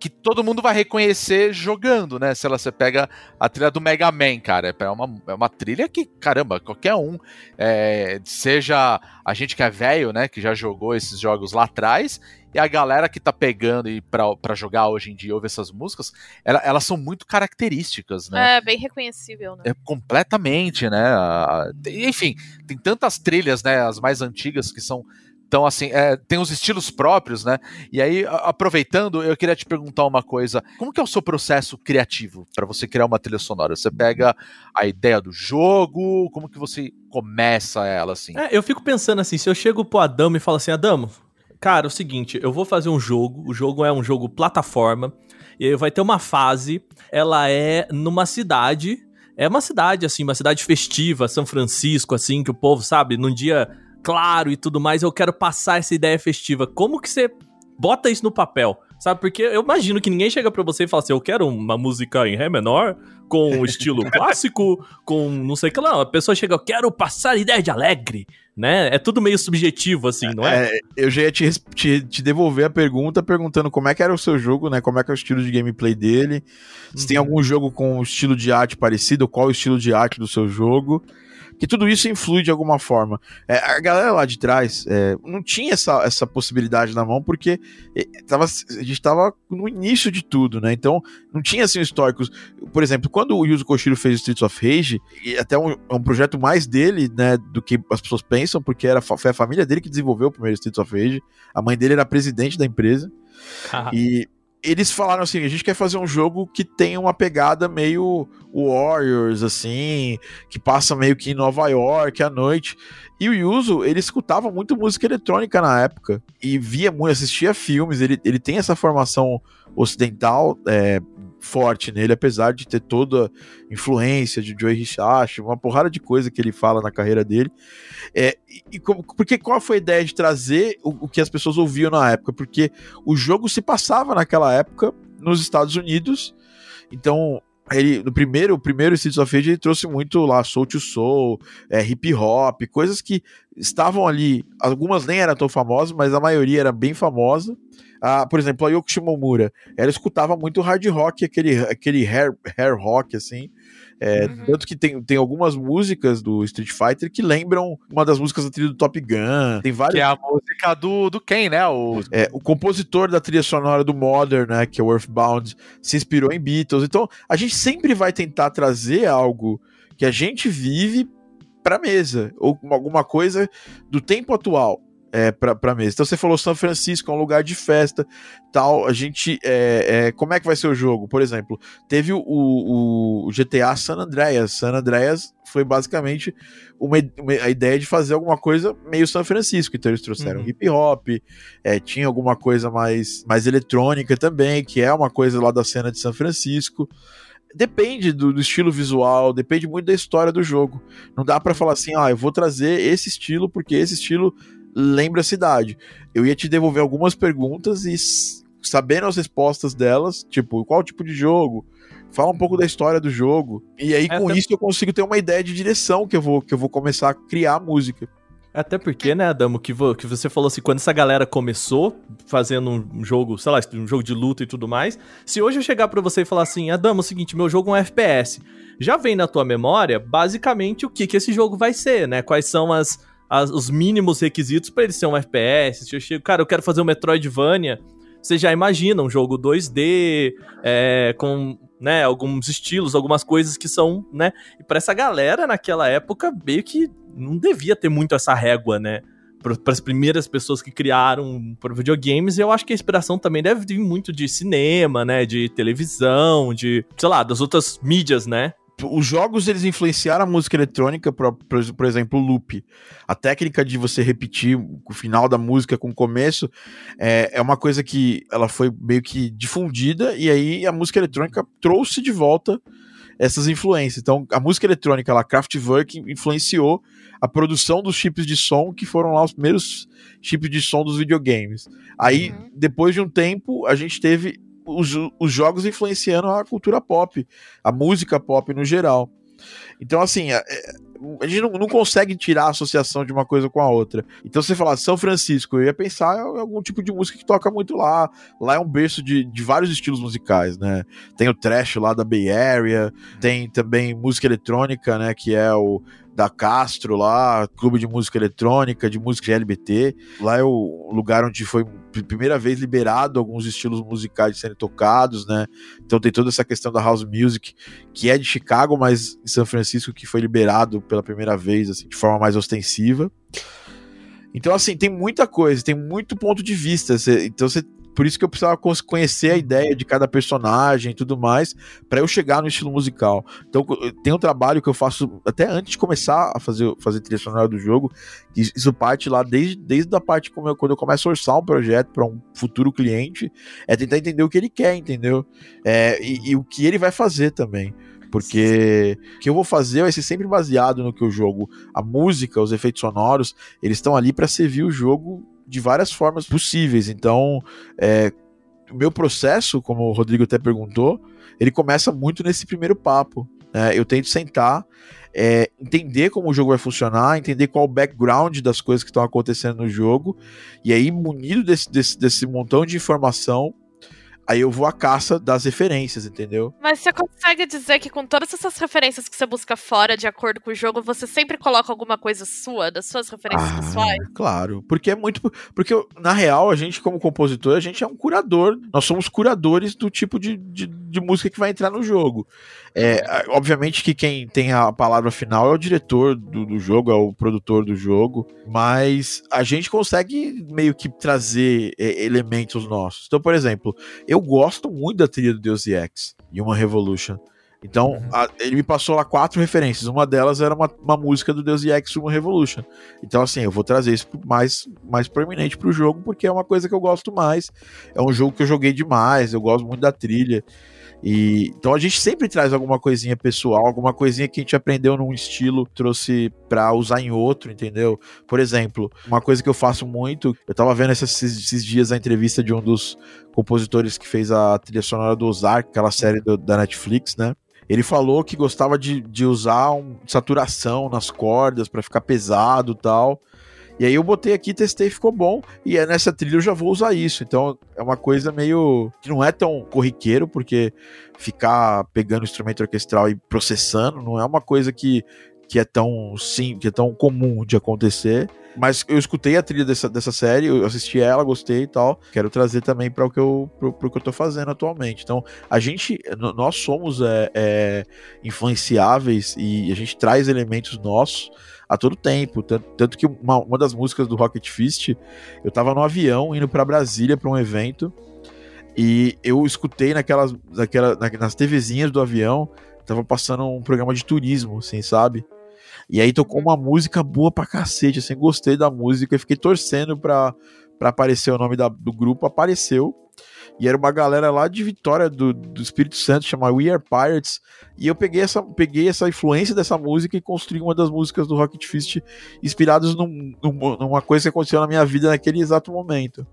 que todo mundo vai reconhecer jogando, né? Se ela você pega a trilha do Mega Man, cara, é uma, é uma trilha que, caramba, qualquer um, é, seja a gente que é velho, né, que já jogou esses jogos lá atrás, e a galera que tá pegando e pra, pra jogar hoje em dia ouve essas músicas, ela- elas são muito características, né? É, bem reconhecível, né? É, completamente, né? A- tem- Enfim, tem tantas trilhas, né? As mais antigas que são tão assim, é, tem os estilos próprios, né? E aí, aproveitando, eu queria te perguntar uma coisa: como que é o seu processo criativo para você criar uma trilha sonora? Você pega a ideia do jogo, como que você começa ela assim? É, eu fico pensando assim, se eu chego pro Adamo e falo assim, Adamo, cara, é o seguinte, eu vou fazer um jogo, o jogo é um jogo plataforma, e vai ter uma fase, ela é numa cidade, é uma cidade, assim, uma cidade festiva, São Francisco, assim, que o povo, sabe, num dia claro e tudo mais, eu quero passar essa ideia festiva. Como que você bota isso no papel? Sabe, porque eu imagino que ninguém chega pra você e fala assim, eu quero uma música em Ré menor, com um estilo clássico, com não sei o que lá. A pessoa chega, eu quero passar ideia de alegre, né? É tudo meio subjetivo, assim, não é? É, eu já ia te, te, te devolver a pergunta perguntando como é que era o seu jogo, né? Como é que é o estilo de gameplay dele. Se tem Uhum. algum jogo com estilo de arte parecido, qual o estilo de arte do seu jogo. Que tudo isso influi de alguma forma. É, a galera lá de trás é, não tinha essa, essa possibilidade na mão, porque é, tava, a gente tava no início de tudo, né? Então, não tinha assim históricos. Por exemplo, quando o Yuzo Koshiro fez Streets of Rage, e até um, é um projeto mais dele, né, do que as pessoas pensam, porque era, foi a família dele que desenvolveu o primeiro Streets of Rage. A mãe dele era presidente da empresa. Ah, E eles falaram assim: a gente quer fazer um jogo que tenha uma pegada meio Warriors, assim, que passa meio que em Nova York à noite. E o Yuzo, ele escutava muito música eletrônica na época e via muito, assistia filmes. Ele, ele tem essa formação ocidental é, forte nele, apesar de ter toda a influência de Joey Hisashi, uma porrada de coisa que ele fala na carreira dele. É, e, como- porque qual foi a ideia de trazer o, o que as pessoas ouviam na época? Porque o jogo se passava naquela época nos Estados Unidos, então ele no primeiro, o primeiro Streets of Rage ele trouxe muito lá Soul to Soul, é, hip hop, coisas que estavam ali, algumas nem eram tão famosas, mas a maioria era bem famosa. Ah, por exemplo, a Yoko Shimomura, ela escutava muito hard rock, aquele, aquele hair, hair rock, assim. É, Uhum. Tanto que tem, tem algumas músicas do Street Fighter que lembram uma das músicas da trilha do Top Gun. Tem várias Que é a música do, do Ken, né? O, é, o compositor da trilha sonora do Modern, né, que é o Earthbound, se inspirou em Beatles. Então, a gente sempre vai tentar trazer algo que a gente vive pra mesa, ou alguma coisa do tempo atual. É, pra, pra mesa. Então você falou São Francisco, é um lugar de festa, tal. A gente. É, é, como é que vai ser o jogo? Por exemplo, teve o, o, o GTA San Andreas. San Andreas foi basicamente uma, uma- a ideia de fazer alguma coisa meio São Francisco. Então eles trouxeram Uhum. hip hop, é, tinha alguma coisa mais, mais eletrônica também, que é uma coisa lá da cena de São Francisco. Depende do, do estilo visual, depende muito da história do jogo. Não dá pra falar assim, ah, eu vou trazer esse estilo porque esse estilo lembra a cidade. Eu ia te devolver algumas perguntas e sabendo as respostas delas, tipo, qual tipo de jogo? Fala um pouco da história do jogo. E aí, É, com isso, eu consigo ter uma ideia de direção que eu vou, que eu vou começar a criar a música. Até porque, né, Adamo, que, vo- que você falou assim, quando essa galera começou fazendo um jogo, sei lá, um jogo de luta e tudo mais, se hoje eu chegar pra você e falar assim, Adamo, é o seguinte, meu jogo é um FPS, já vem na tua memória, basicamente, o que que esse jogo vai ser, né? Quais são as, as- os mínimos requisitos pra ele ser um FPS. Se eu chego, cara, eu quero fazer um Metroidvania, você já imagina um jogo 2D, é, com né, alguns estilos, algumas coisas que são, né? E pra essa galera naquela época, meio que não devia ter muito essa régua, né? Para as primeiras pessoas que criaram para videogames, eu acho que a inspiração também deve vir muito de cinema, né? De televisão, de, sei lá, das outras mídias, né? Os jogos eles influenciaram a música eletrônica, por, por, por exemplo, o loop. A técnica de você repetir o final da música com o começo é, é uma coisa que ela foi meio que difundida e aí a música eletrônica trouxe de volta essas influências. Então, a música eletrônica, lá, Kraftwerk, influenciou a produção dos chips de som que foram lá os primeiros chips de som dos videogames. Aí, Uhum. depois de um tempo, a gente teve os, os jogos influenciando a cultura pop, a música pop no geral. Então, assim, a, a gente não, não consegue tirar a associação de uma coisa com a outra. Então, você falar São Francisco, eu ia pensar em algum tipo de música que toca muito lá. Lá é um berço de, de vários estilos musicais, né? Tem o trash lá da Bay Area, tem também música eletrônica, né? Que é o da Castro lá, clube de música eletrônica, de música GLBT. Lá é o lugar onde foi primeira vez liberado alguns estilos musicais serem tocados, né? Então tem toda essa questão da house music, que é de Chicago, mas em São Francisco que foi liberado pela primeira vez, assim, de forma mais ostensiva. Então, assim, tem muita coisa, tem muito ponto de vista. Cê- então, você por isso que eu precisava conhecer a ideia de cada personagem e tudo mais, pra eu chegar no estilo musical. Então, tem um trabalho que eu faço até antes de começar a fazer, fazer trilha sonora do jogo, que isso parte lá desde, desde a parte como eu, quando eu começo a orçar um projeto para um futuro cliente, é tentar entender o que ele quer, entendeu? É, e, e o que ele vai fazer também. Porque o que eu vou fazer vai ser sempre baseado no que o jogo, a música, os efeitos sonoros, eles estão ali para servir o jogo de várias formas possíveis. Então, é, o meu processo, como o Rodrigo até perguntou, ele começa muito nesse primeiro papo. né, eu tento sentar, é, entender como o jogo vai funcionar, entender qual o background das coisas que estão acontecendo no jogo, e aí, munido desse, desse, desse montão de informação, aí eu vou à caça das referências, entendeu? Mas você consegue dizer que com todas essas referências que você busca fora, de acordo com o jogo, você sempre coloca alguma coisa sua, das suas referências Ah, pessoais? Claro, porque é muito. Porque, na real, a gente, como compositor, a gente é um curador. Nós somos curadores do tipo de, de, de música que vai entrar no jogo. É, obviamente que quem tem a palavra final é o diretor do, do jogo, é o produtor do jogo, mas a gente consegue meio que trazer é, elementos nossos. Então, por exemplo, eu gosto muito da trilha do Deus Ex, Human Revolution. Então, a- ele me passou lá quatro referências. Uma delas era uma, uma música do Deus Ex Human Revolution. Então, assim, eu vou trazer isso mais, mais proeminente pro jogo, porque é uma coisa que eu gosto mais. É um jogo que eu joguei demais, eu gosto muito da trilha. E então a gente sempre traz alguma coisinha pessoal, alguma coisinha que a gente aprendeu num estilo, trouxe pra usar em outro, entendeu? Por exemplo, uma coisa que eu faço muito, eu tava vendo esses, esses dias a entrevista de um dos compositores que fez a trilha sonora do Ozark, aquela série do- da Netflix, né? Ele falou que gostava de, de usar um, saturação nas cordas pra ficar pesado tal. E aí eu botei aqui, testei, ficou bom. E é nessa trilha eu já vou usar isso. Então é uma coisa meio. que não é tão corriqueiro, porque ficar pegando instrumento orquestral e processando não é uma coisa que, que é tão sim, que é tão comum de acontecer. Mas eu escutei a trilha dessa, dessa série, eu assisti ela, gostei e tal. Quero trazer também para o que eu pro, pro que eu tô fazendo atualmente. Então, a gente, nós somos é, é, influenciáveis e a gente traz elementos nossos a todo tempo. Tanto, tanto que uma, uma das músicas do Rocket Fist, eu tava no avião indo para Brasília para um evento e eu escutei naquelas, naquela, na- nas TVzinhas do avião, tava passando um programa de turismo, assim, sabe? E aí tocou uma música boa pra cacete, assim, gostei da música, fiquei torcendo pra, pra aparecer o nome da- do grupo, apareceu. E era uma galera lá de Vitória do, do Espírito Santo, chama We Are Pirates. E eu peguei essa, peguei essa influência dessa música e construí uma das músicas do Rocket Fist inspiradas num- num- numa coisa que aconteceu na minha vida naquele exato momento.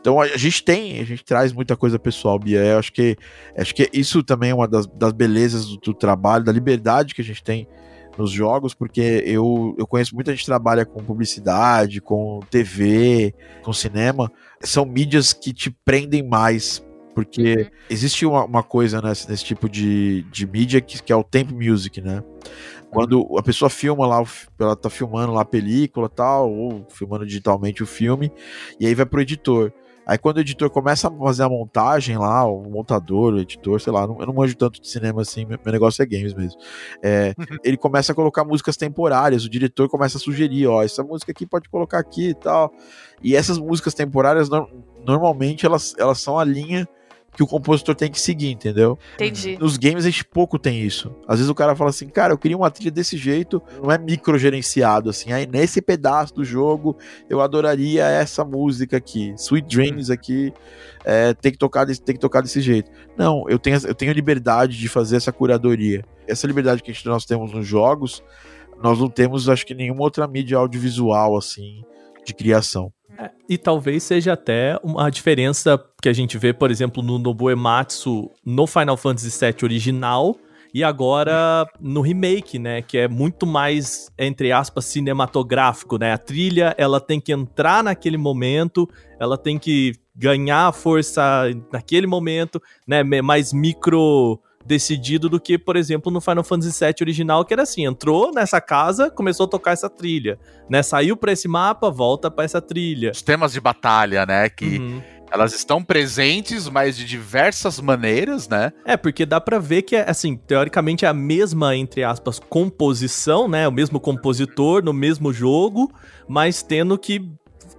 Então a a gente tem, a gente traz muita coisa pessoal, Bia. Eu acho que, acho que isso também é uma das, das belezas do, do trabalho, da liberdade que a gente tem nos jogos, porque eu, eu conheço muita gente que trabalha com publicidade, com TV, com cinema. São mídias que te prendem mais. Porque existe uma, uma coisa nesse, nesse tipo de, de mídia que, que é o tempo music, né? Quando a pessoa filma lá, ela tá filmando lá a película tal, ou filmando digitalmente o filme, e aí vai pro editor. Aí quando o editor começa a fazer a montagem lá, o montador, o editor, sei lá, não- eu não manjo tanto de cinema assim, meu, negócio é games mesmo. É, ele começa a colocar músicas temporárias, o diretor começa a sugerir, ó, essa música aqui pode colocar aqui e tal. E essas músicas temporárias, nor- normalmente, elas, elas são a linha que o compositor tem que seguir, entendeu? Entendi. Nos games a gente pouco tem isso. Às vezes o cara fala assim, cara, eu queria uma trilha desse jeito, não é microgerenciado, assim. Aí nesse pedaço do jogo eu adoraria essa música aqui, Sweet Dreams aqui, é, tem, que tocar desse, tem que tocar desse jeito. Não, eu tenho, eu tenho liberdade de fazer essa curadoria. Essa liberdade que a gente, nós temos nos jogos, nós não temos, acho que, nenhuma outra mídia audiovisual, assim, de criação. É, E talvez seja até uma diferença que a gente vê, por exemplo, no Nobuo Ematsu no Final Fantasy VII original e agora no remake, né? Que é muito mais, entre aspas, cinematográfico, né? A trilha, ela tem que entrar naquele momento, ela tem que ganhar força naquele momento, né? Mais micro decidido do que, por exemplo, no Final Fantasy VII original, que era assim, entrou nessa casa, começou a tocar essa trilha, né? Saiu pra esse mapa, volta pra essa trilha. Os temas de batalha, né? Que Uhum. elas estão presentes, mas de diversas maneiras, né? É, porque dá pra ver que, é, assim, teoricamente é a mesma, entre aspas, composição, né? O mesmo compositor no mesmo jogo, mas tendo que,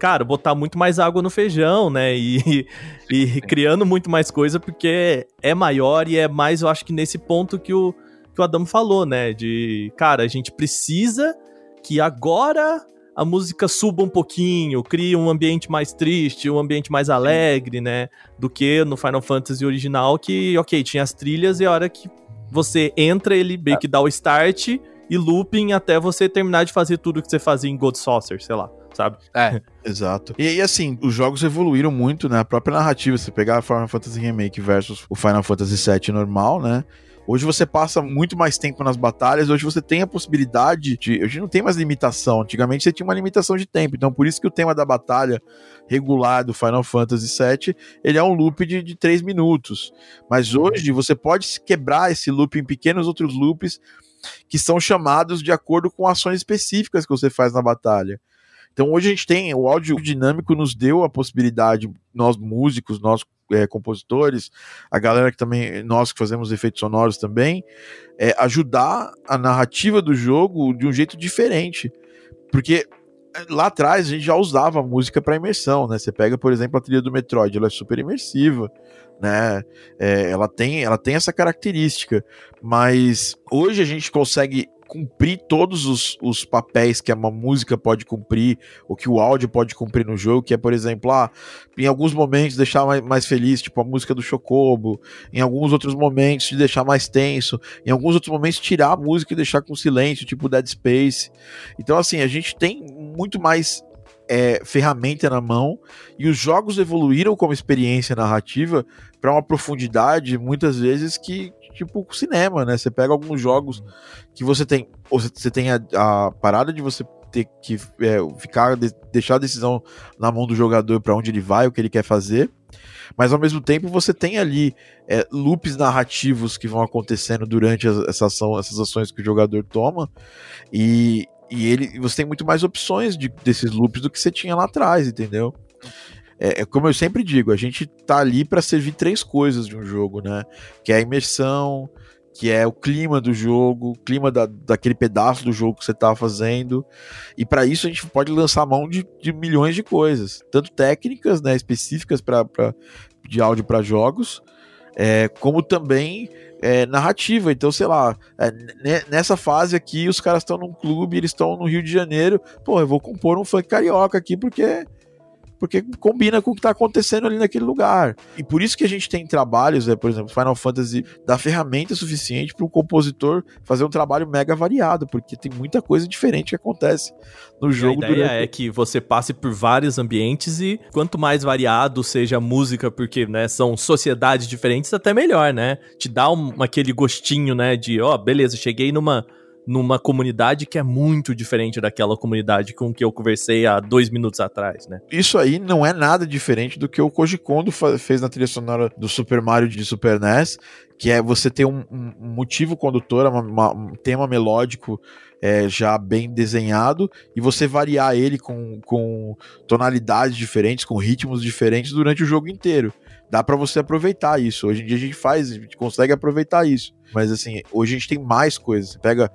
cara, botar muito mais água no feijão, né? E, e criando muito mais coisa, porque é maior e é mais, eu acho que nesse ponto que o, que o Adamo falou, né? De, cara, a gente precisa que agora a música suba um pouquinho, crie um ambiente mais triste, um ambiente mais alegre, né? Do que no Final Fantasy original, que, ok, tinha as trilhas e a hora que você entra, ele meio que dá o start e looping até você terminar de fazer tudo que você fazia em God Saucer, sei lá, sabe? É. Exato. E, e, assim, os jogos evoluíram muito, né? A própria narrativa, você pegar Final Fantasy Remake versus o Final Fantasy VII normal, né? Hoje você passa muito mais tempo nas batalhas, hoje você tem a possibilidade de. Hoje não tem mais limitação. Antigamente você tinha uma limitação de tempo. Então, por isso que o tema da batalha regular do Final Fantasy VII ele é um loop de, de 3 minutos. Mas hoje você pode quebrar esse loop em pequenos outros loops que são chamados de acordo com ações específicas que você faz na batalha. Então hoje a gente tem o áudio dinâmico nos deu a possibilidade, nós músicos, nós é, compositores, a galera que também, nós que fazemos efeitos sonoros também, é, ajudar a narrativa do jogo de um jeito diferente. Porque é, lá atrás a gente já usava música para imersão, né? Você pega, por exemplo, a trilha do Metroid, ela é super imersiva, né? É, ela, tem, ela tem essa característica, mas hoje a gente consegue cumprir todos os, os papéis que uma música pode cumprir, ou que o áudio pode cumprir no jogo, que é, por exemplo, ah, em alguns momentos deixar mais, mais feliz, tipo a música do Chocobo, em alguns outros momentos de deixar mais tenso, em alguns outros momentos tirar a música e deixar com silêncio, tipo Dead Space. Então, assim, a gente tem muito mais é, ferramenta na mão e os jogos evoluíram como experiência narrativa para uma profundidade muitas vezes que tipo cinema, né? Você pega alguns jogos que você tem, ou você tem a, a parada de você ter que é, ficar de, deixar a decisão na mão do jogador para onde ele vai, o que ele quer fazer. Mas ao mesmo tempo você tem ali é, loops narrativos que vão acontecendo durante essa ação, essas ações que o jogador toma e, e ele você tem muito mais opções de, desses loops do que você tinha lá atrás, entendeu? É, é, como eu sempre digo, a gente tá ali para servir três coisas de um jogo, né? Que é a imersão, que é o clima do jogo, o clima da, daquele pedaço do jogo que você tá fazendo. E para isso a gente pode lançar mão de, de milhões de coisas, tanto técnicas, né, específicas para de áudio para jogos, é, como também é, narrativa. Então, sei lá, é, nessa fase aqui, os caras estão num clube, eles estão no Rio de Janeiro. Pô, eu vou compor um funk carioca aqui porque porque combina com o que está acontecendo ali naquele lugar. E por isso que a gente tem trabalhos, né, por exemplo, Final Fantasy dá ferramenta suficiente para o compositor fazer um trabalho mega variado, porque tem muita coisa diferente que acontece no jogo. A ideia durante... é que você passe por vários ambientes e quanto mais variado seja a música, porque né, são sociedades diferentes, até melhor, né? Te dá um, aquele gostinho, né, de, ó, oh, beleza, cheguei numa numa comunidade que é muito diferente daquela comunidade com que eu conversei há dois minutos atrás, né? Isso aí não é nada diferente do que o Koji Kondo fez na trilha sonora do Super Mario de Super NES, que é você ter um, um motivo condutor, uma, uma, um tema melódico é, já bem desenhado e você variar ele com, com tonalidades diferentes, com ritmos diferentes durante o jogo inteiro. Dá para você aproveitar isso. Hoje em dia a gente faz, a gente consegue aproveitar isso. Mas assim, hoje a gente tem mais coisas. Você pega,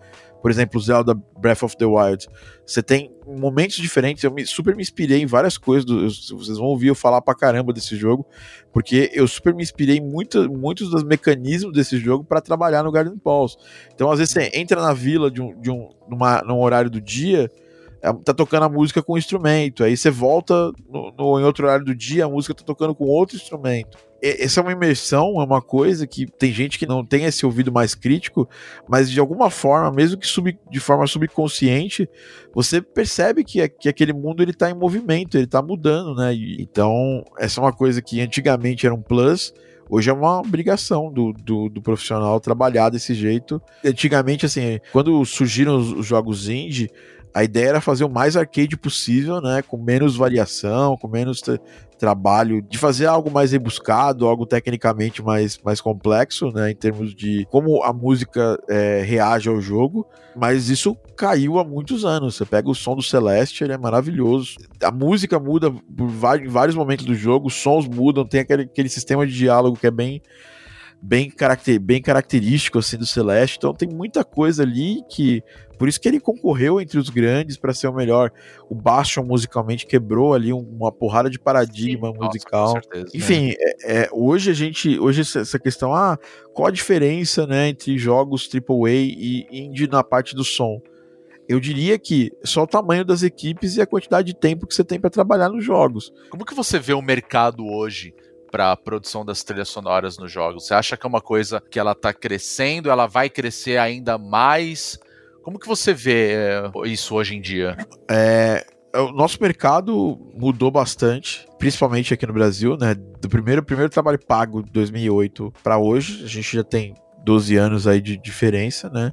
por exemplo, Zelda Breath of the Wild. Você tem momentos diferentes. Eu me, super me inspirei em várias coisas. Do, vocês vão ouvir eu falar pra caramba desse jogo. Porque eu super me inspirei em muito, muitos dos mecanismos desse jogo para trabalhar no Garden Pulse. Então, às vezes, você entra na vila de um, de um, numa, num horário do dia é, tá tocando a música com um instrumento. Aí você volta no, no, em outro horário do dia, a música tá tocando com outro instrumento. E, essa é uma imersão, é uma coisa que tem gente que não tem esse ouvido mais crítico, mas de alguma forma, mesmo que sub, de forma subconsciente, você percebe que, que aquele mundo ele tá em movimento, ele tá mudando, né? Então, essa é uma coisa que antigamente era um plus, Hoje é uma obrigação do, do, do, profissional trabalhar desse jeito. Antigamente, assim, quando surgiram os, os jogos indie, a ideia era fazer o mais arcade possível, né? Com menos variação, com menos trabalho, de fazer algo mais rebuscado, algo tecnicamente mais, mais complexo, né? Em termos de como a música é, reage ao jogo. Mas isso caiu há muitos anos. Você pega o som do Celeste, ele é maravilhoso. A música muda em vários momentos do jogo, os sons mudam, tem aquele, aquele sistema de diálogo que é bem bem, caracter, bem característico assim do Celeste. Então tem muita coisa ali que por isso que ele concorreu entre os grandes para ser o melhor. O Bastion musicalmente quebrou ali uma porrada de paradigma Sim, musical. Nossa, certeza, Enfim, né? é, é, hoje a gente, hoje essa questão, ah, qual a diferença, né, entre jogos AAA e indie na parte do som? Eu diria que só o tamanho das equipes e a quantidade de tempo que você tem para trabalhar nos jogos. Como que você vê o mercado hoje? Para a produção das trilhas sonoras nos jogos? Você acha que é uma coisa que ela está crescendo, ela vai crescer ainda mais? Como que você vê é, isso hoje em dia? É, o nosso mercado mudou bastante, principalmente aqui no Brasil, né? Do primeiro, primeiro trabalho pago de 2008 para hoje, a gente já tem 12 anos aí de diferença, né?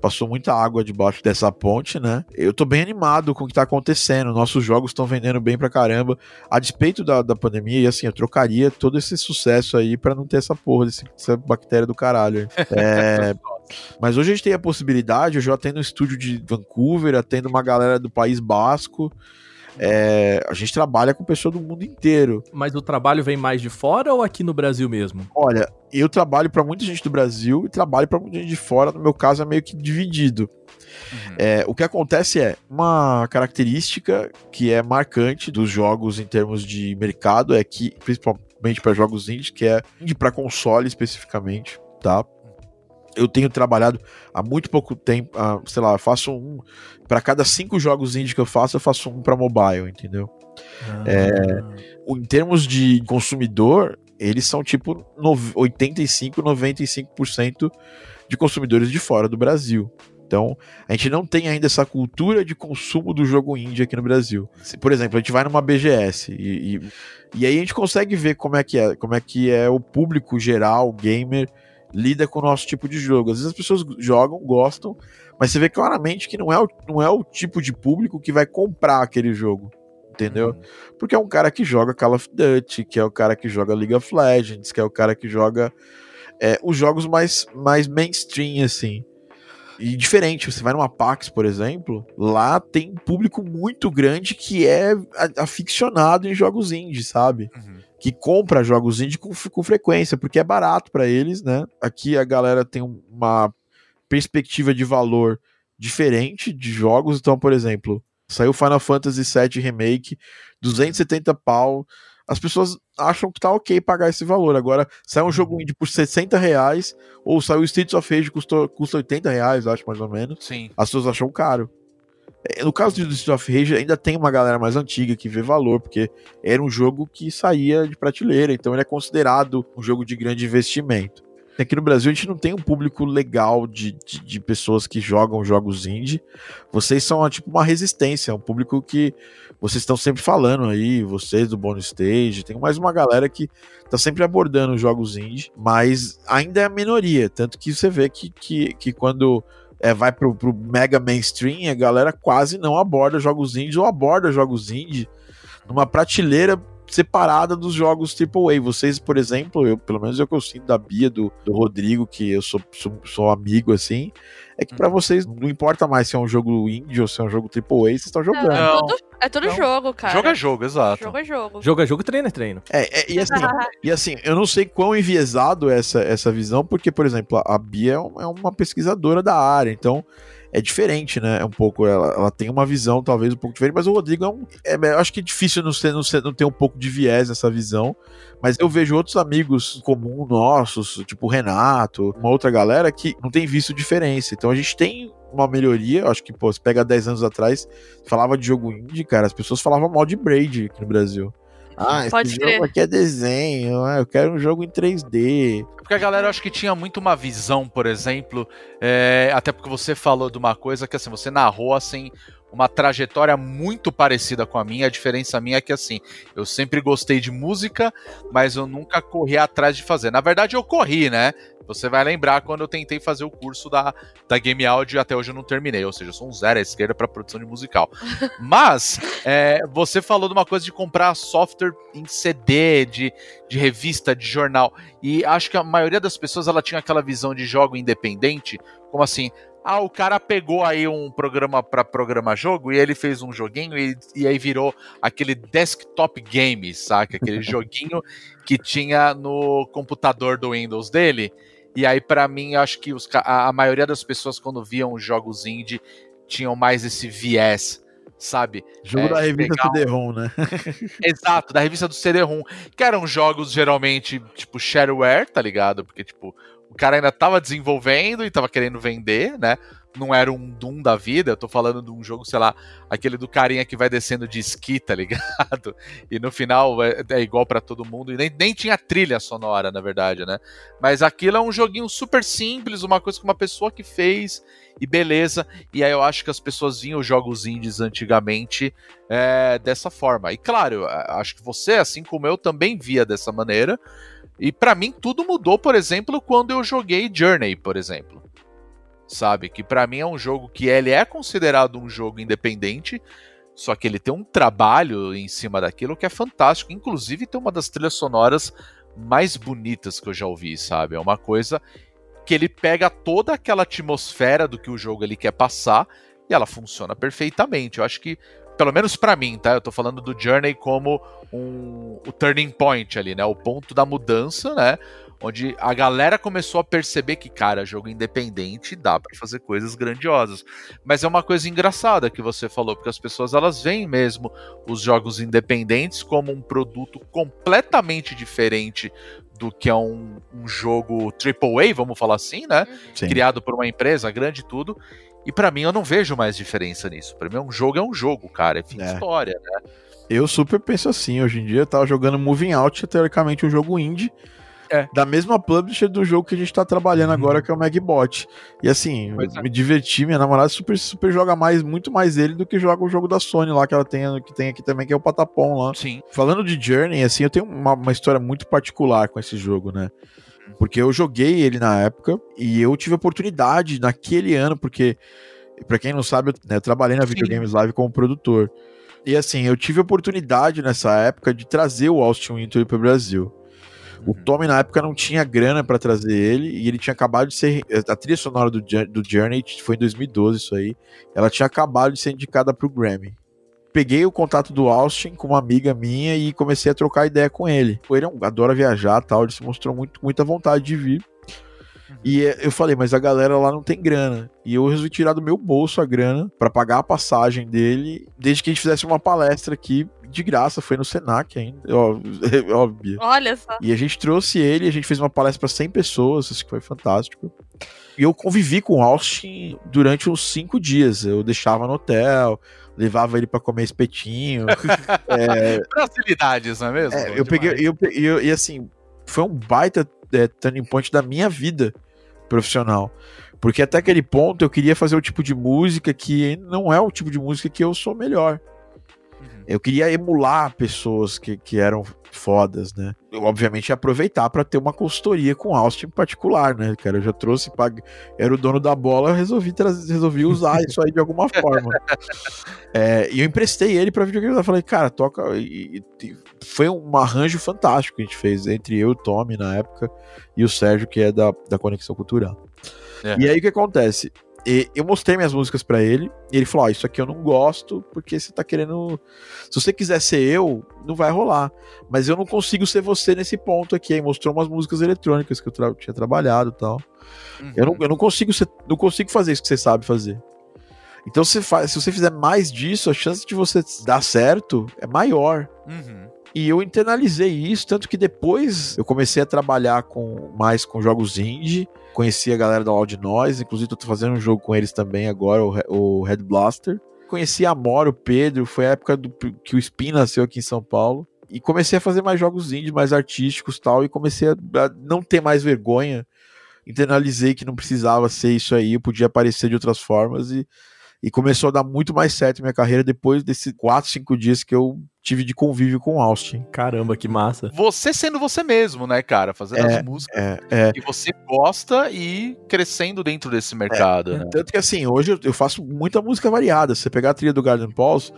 Passou muita água debaixo dessa ponte, né? Eu tô bem animado com o que tá acontecendo. Nossos jogos estão vendendo bem pra caramba. A despeito da, da pandemia, e assim, eu trocaria todo esse sucesso aí pra não ter essa porra, desse, essa bactéria do caralho. É, mas hoje a gente tem a possibilidade, eu já atendo um estúdio de Vancouver, atendo uma galera do País Basco. É, a gente trabalha com pessoas do mundo inteiro. Mas o trabalho vem mais de fora ou aqui no Brasil mesmo? Olha, eu trabalho pra muita gente do Brasil e trabalho pra muita gente de fora. No meu caso, é meio que dividido. É, o que acontece é uma característica que é marcante dos jogos em termos de mercado é que, principalmente para jogos indie, que é indie para console especificamente, tá? Eu tenho trabalhado há muito pouco tempo, ah, sei lá, eu faço um para cada cinco jogos indie que eu faço, eu faço um para mobile, entendeu? É, o- em termos de consumidor, eles são tipo nove- 85, 95% de consumidores de fora do Brasil. Então, a gente não tem ainda essa cultura de consumo do jogo indie aqui no Brasil. Se, por exemplo, a gente vai numa BGS e, e, e aí a gente consegue ver como é que é, como é que é o público geral, gamer, lida com o nosso tipo de jogo. Às vezes as pessoas jogam, gostam, mas você vê claramente que não é o, não é o tipo de público que vai comprar aquele jogo. Entendeu? Porque é um cara que joga Call of Duty, que é o cara que joga League of Legends, que é o cara que joga é, os jogos mais, mais mainstream, assim. E diferente, você vai numa PAX, por exemplo, lá tem um público muito grande que é aficionado em jogos indie, sabe? Uhum. Que compra jogos indie com, com frequência, porque é barato pra eles, né? Aqui a galera tem um- uma perspectiva de valor diferente de jogos. Então, por exemplo, saiu Final Fantasy VII Remake, 270 pau. As pessoas acham que tá ok pagar esse valor. Agora, sai um jogo indie por 60 reais, ou saiu Streets of Rage custou, custa 80 reais, acho mais ou menos. Sim. As pessoas acham caro. É, No caso do Streets of Rage, ainda tem uma galera mais antiga que vê valor, porque era um jogo que saía de prateleira, então ele é considerado um jogo de grande investimento. Aqui no Brasil a gente não tem um público legal de, de, de pessoas que jogam jogos indie. Vocês são tipo uma resistência, um público que vocês estão sempre falando aí, vocês do Bonus Stage, tem mais uma galera que tá sempre abordando os jogos indie, mas ainda é a minoria, tanto que você vê que, que, que quando é, vai pro, pro mega mainstream, a galera quase não aborda jogos indie ou aborda jogos indie numa prateleira separada dos jogos AAA. Vocês, por exemplo, eu, pelo menos é o que eu sinto da Bia, do, do Rodrigo, que eu sou, sou, sou amigo assim, é que pra vocês não importa mais se é um jogo indie ou se é um jogo AAA, vocês estão Não, jogando. é Não. tudo, é tudo Não. jogo, cara. Jogo é jogo, exato. Jogo é jogo. Jogo é jogo, treino é treino. É, é, e, assim, e assim, eu não sei quão enviesado é essa, essa visão, porque, por exemplo, a Bia é é uma pesquisadora da área, então é diferente, né? Um pouco, ela, ela tem uma visão talvez um pouco diferente, mas o Rodrigo é um. é, eu acho que é difícil não, ser, não, ser, não ter um pouco de viés nessa visão, mas eu vejo outros amigos comuns nossos, tipo o Renato, uma outra galera que não tem visto diferença. Então a gente tem uma melhoria, acho que, pô, você pega 10 anos atrás, falava de jogo indie, cara, as pessoas falavam mal de Braid aqui no Brasil. Ah, esse Pode jogo crer. aqui é desenho, ah, eu quero um jogo em 3D. Porque a galera eu acho que tinha muito uma visão, por exemplo, é, até porque você falou de uma coisa que assim, você narrou assim uma trajetória muito parecida com a minha. A diferença minha é que assim, eu sempre gostei de música, mas eu nunca corri atrás de fazer. Na verdade, eu corri, né? Você vai lembrar quando eu tentei fazer o curso da, da Game Audio e até hoje eu não terminei. Ou seja, eu sou um zero à esquerda para produção de musical. Mas é, você falou de uma coisa de comprar software em CD, de, de revista, de jornal. E acho que a maioria das pessoas ela tinha aquela visão de jogo independente, como assim. Ah, o cara pegou aí um programa para programar jogo e ele fez um joguinho e, e aí virou aquele desktop game, saca? Aquele joguinho que tinha no computador do Windows dele. E aí, pra mim, eu acho que os a, a maioria das pessoas, quando viam os jogos indie, tinham mais esse viés, sabe? Jogo É, da revista pegar CD-ROM, né? Exato, da revista do CD-ROM, que eram jogos geralmente tipo shareware, tá ligado? Porque tipo, o cara ainda tava desenvolvendo e tava querendo vender, né? Não era um Doom da vida, eu tô falando de um jogo, sei lá, aquele do carinha que vai descendo de esqui, tá ligado? E no final é, é igual pra todo mundo, e nem, nem tinha trilha sonora, na verdade, né? Mas aquilo é um joguinho super simples, uma coisa que uma pessoa que fez, e beleza. E aí eu acho que as pessoas vinham os jogos indies antigamente é, dessa forma. E claro, acho que você, assim como eu, também via dessa maneira. E pra mim tudo mudou, por exemplo, quando eu joguei Journey, por exemplo. Sabe? Que pra mim é um jogo que ele é considerado um jogo independente, só que ele tem um trabalho em cima daquilo que é fantástico. Inclusive tem uma das trilhas sonoras mais bonitas que eu já ouvi, sabe? É uma coisa que ele pega toda aquela atmosfera do que o jogo ele quer passar e ela funciona perfeitamente. Eu acho que, pelo menos para mim, tá? Eu tô falando do Journey como um, o turning point ali, né? O ponto da mudança, né? Onde a galera começou a perceber que, cara, jogo independente dá para fazer coisas grandiosas. Mas é uma coisa engraçada que você falou, porque as pessoas elas veem mesmo os jogos independentes como um produto completamente diferente do que é um, um jogo AAA, vamos falar assim, né? Sim. Criado por uma empresa grande e tudo. E pra mim eu não vejo mais diferença nisso. Pra mim um jogo é um jogo, cara. É fim de É. história, né? Eu super penso assim. Hoje em dia eu tava jogando Moving Out, teoricamente um jogo indie. É. Da mesma publisher do jogo que a gente tá trabalhando agora, que é o Magbot. E assim, é. me diverti, minha namorada super, super joga mais, muito mais ele do que joga o jogo da Sony lá, que ela tem, que tem aqui também, que é o Patapom lá. Sim. Falando de Journey, assim, eu tenho uma, uma história muito particular com esse jogo, né? Porque eu joguei ele na época e eu tive oportunidade naquele ano, porque, pra quem não sabe, eu, né, eu trabalhei na. Videogames Live como produtor. E assim, eu tive oportunidade nessa época de trazer o Austin Wintory pro Brasil. O Tommy na época não tinha grana pra trazer ele e ele tinha acabado de ser. A trilha sonora do, do Journey foi em 2012, isso aí. Ela tinha acabado de ser indicada pro Grammy. Peguei o contato do Austin com uma amiga minha e comecei a trocar ideia com ele. Ele é adora viajar tal, ele se mostrou muito, muita vontade de vir. E eh, eu falei, mas a galera lá não tem grana. E eu resolvi tirar do meu bolso a grana pra pagar a passagem dele, desde que a gente fizesse uma palestra aqui de graça, foi no Senac ainda, ó, óbvio. Olha só. E a gente trouxe ele, a gente fez uma palestra para 100 pessoas, isso que foi fantástico. E eu convivi com o Austin durante uns cinco dias. Eu deixava no hotel, levava ele para comer espetinho. é, Facilidades, não é mesmo? é, eu peguei, eu, eu- e assim, foi um baita é, turning point da minha vida profissional. Porque até aquele ponto eu queria fazer o tipo de música que não é o tipo de música que eu sou melhor. Eu queria emular pessoas que, que eram fodas, né? Eu, obviamente, ia aproveitar para ter uma consultoria com Austin em particular, né? Cara, eu já trouxe, pag... era o dono da bola, eu resolvi, trazer, resolvi usar isso aí de alguma forma. É, e eu emprestei ele pra videogame. Eu falei, cara, toca. E, e- foi um arranjo fantástico que a gente fez entre eu, o Tommy, na época, e o Sérgio, que é da, da Conexão Cultural. É. E aí o que acontece? E eu mostrei minhas músicas pra ele, e ele falou: Ó, isso aqui eu não gosto, porque você tá querendo. Se você quiser ser eu, não vai rolar. Mas eu não consigo ser você nesse ponto aqui. Aí mostrou umas músicas eletrônicas que eu tra- tinha trabalhado e tal. Uhum. Eu não, eu não consigo ser, não consigo fazer isso que você sabe fazer. Então, se, faz, se você fizer mais disso, a chance de você dar certo é maior. Uhum. E eu internalizei isso, tanto que depois eu comecei a trabalhar com mais com jogos indie, conheci a galera da Loud Noise, inclusive tô fazendo um jogo com eles também agora, o, o Red Blaster. Conheci a Amora, o Pedro, foi a época do, que o Spin nasceu aqui em São Paulo. E comecei a fazer mais jogos indie, mais artísticos tal, e comecei a, a não ter mais vergonha. Internalizei que não precisava ser isso aí, eu podia aparecer de outras formas e, e começou a dar muito mais certo minha carreira depois desses 4, 5 dias que eu tive de convívio com o Austin. Caramba, que massa. Você sendo você mesmo, né, cara? Fazendo É, as músicas É, é, que você gosta e crescendo dentro desse mercado, né? Tanto que assim, hoje eu- faço muita música variada. Se você pegar a trilha do Garden Pulse,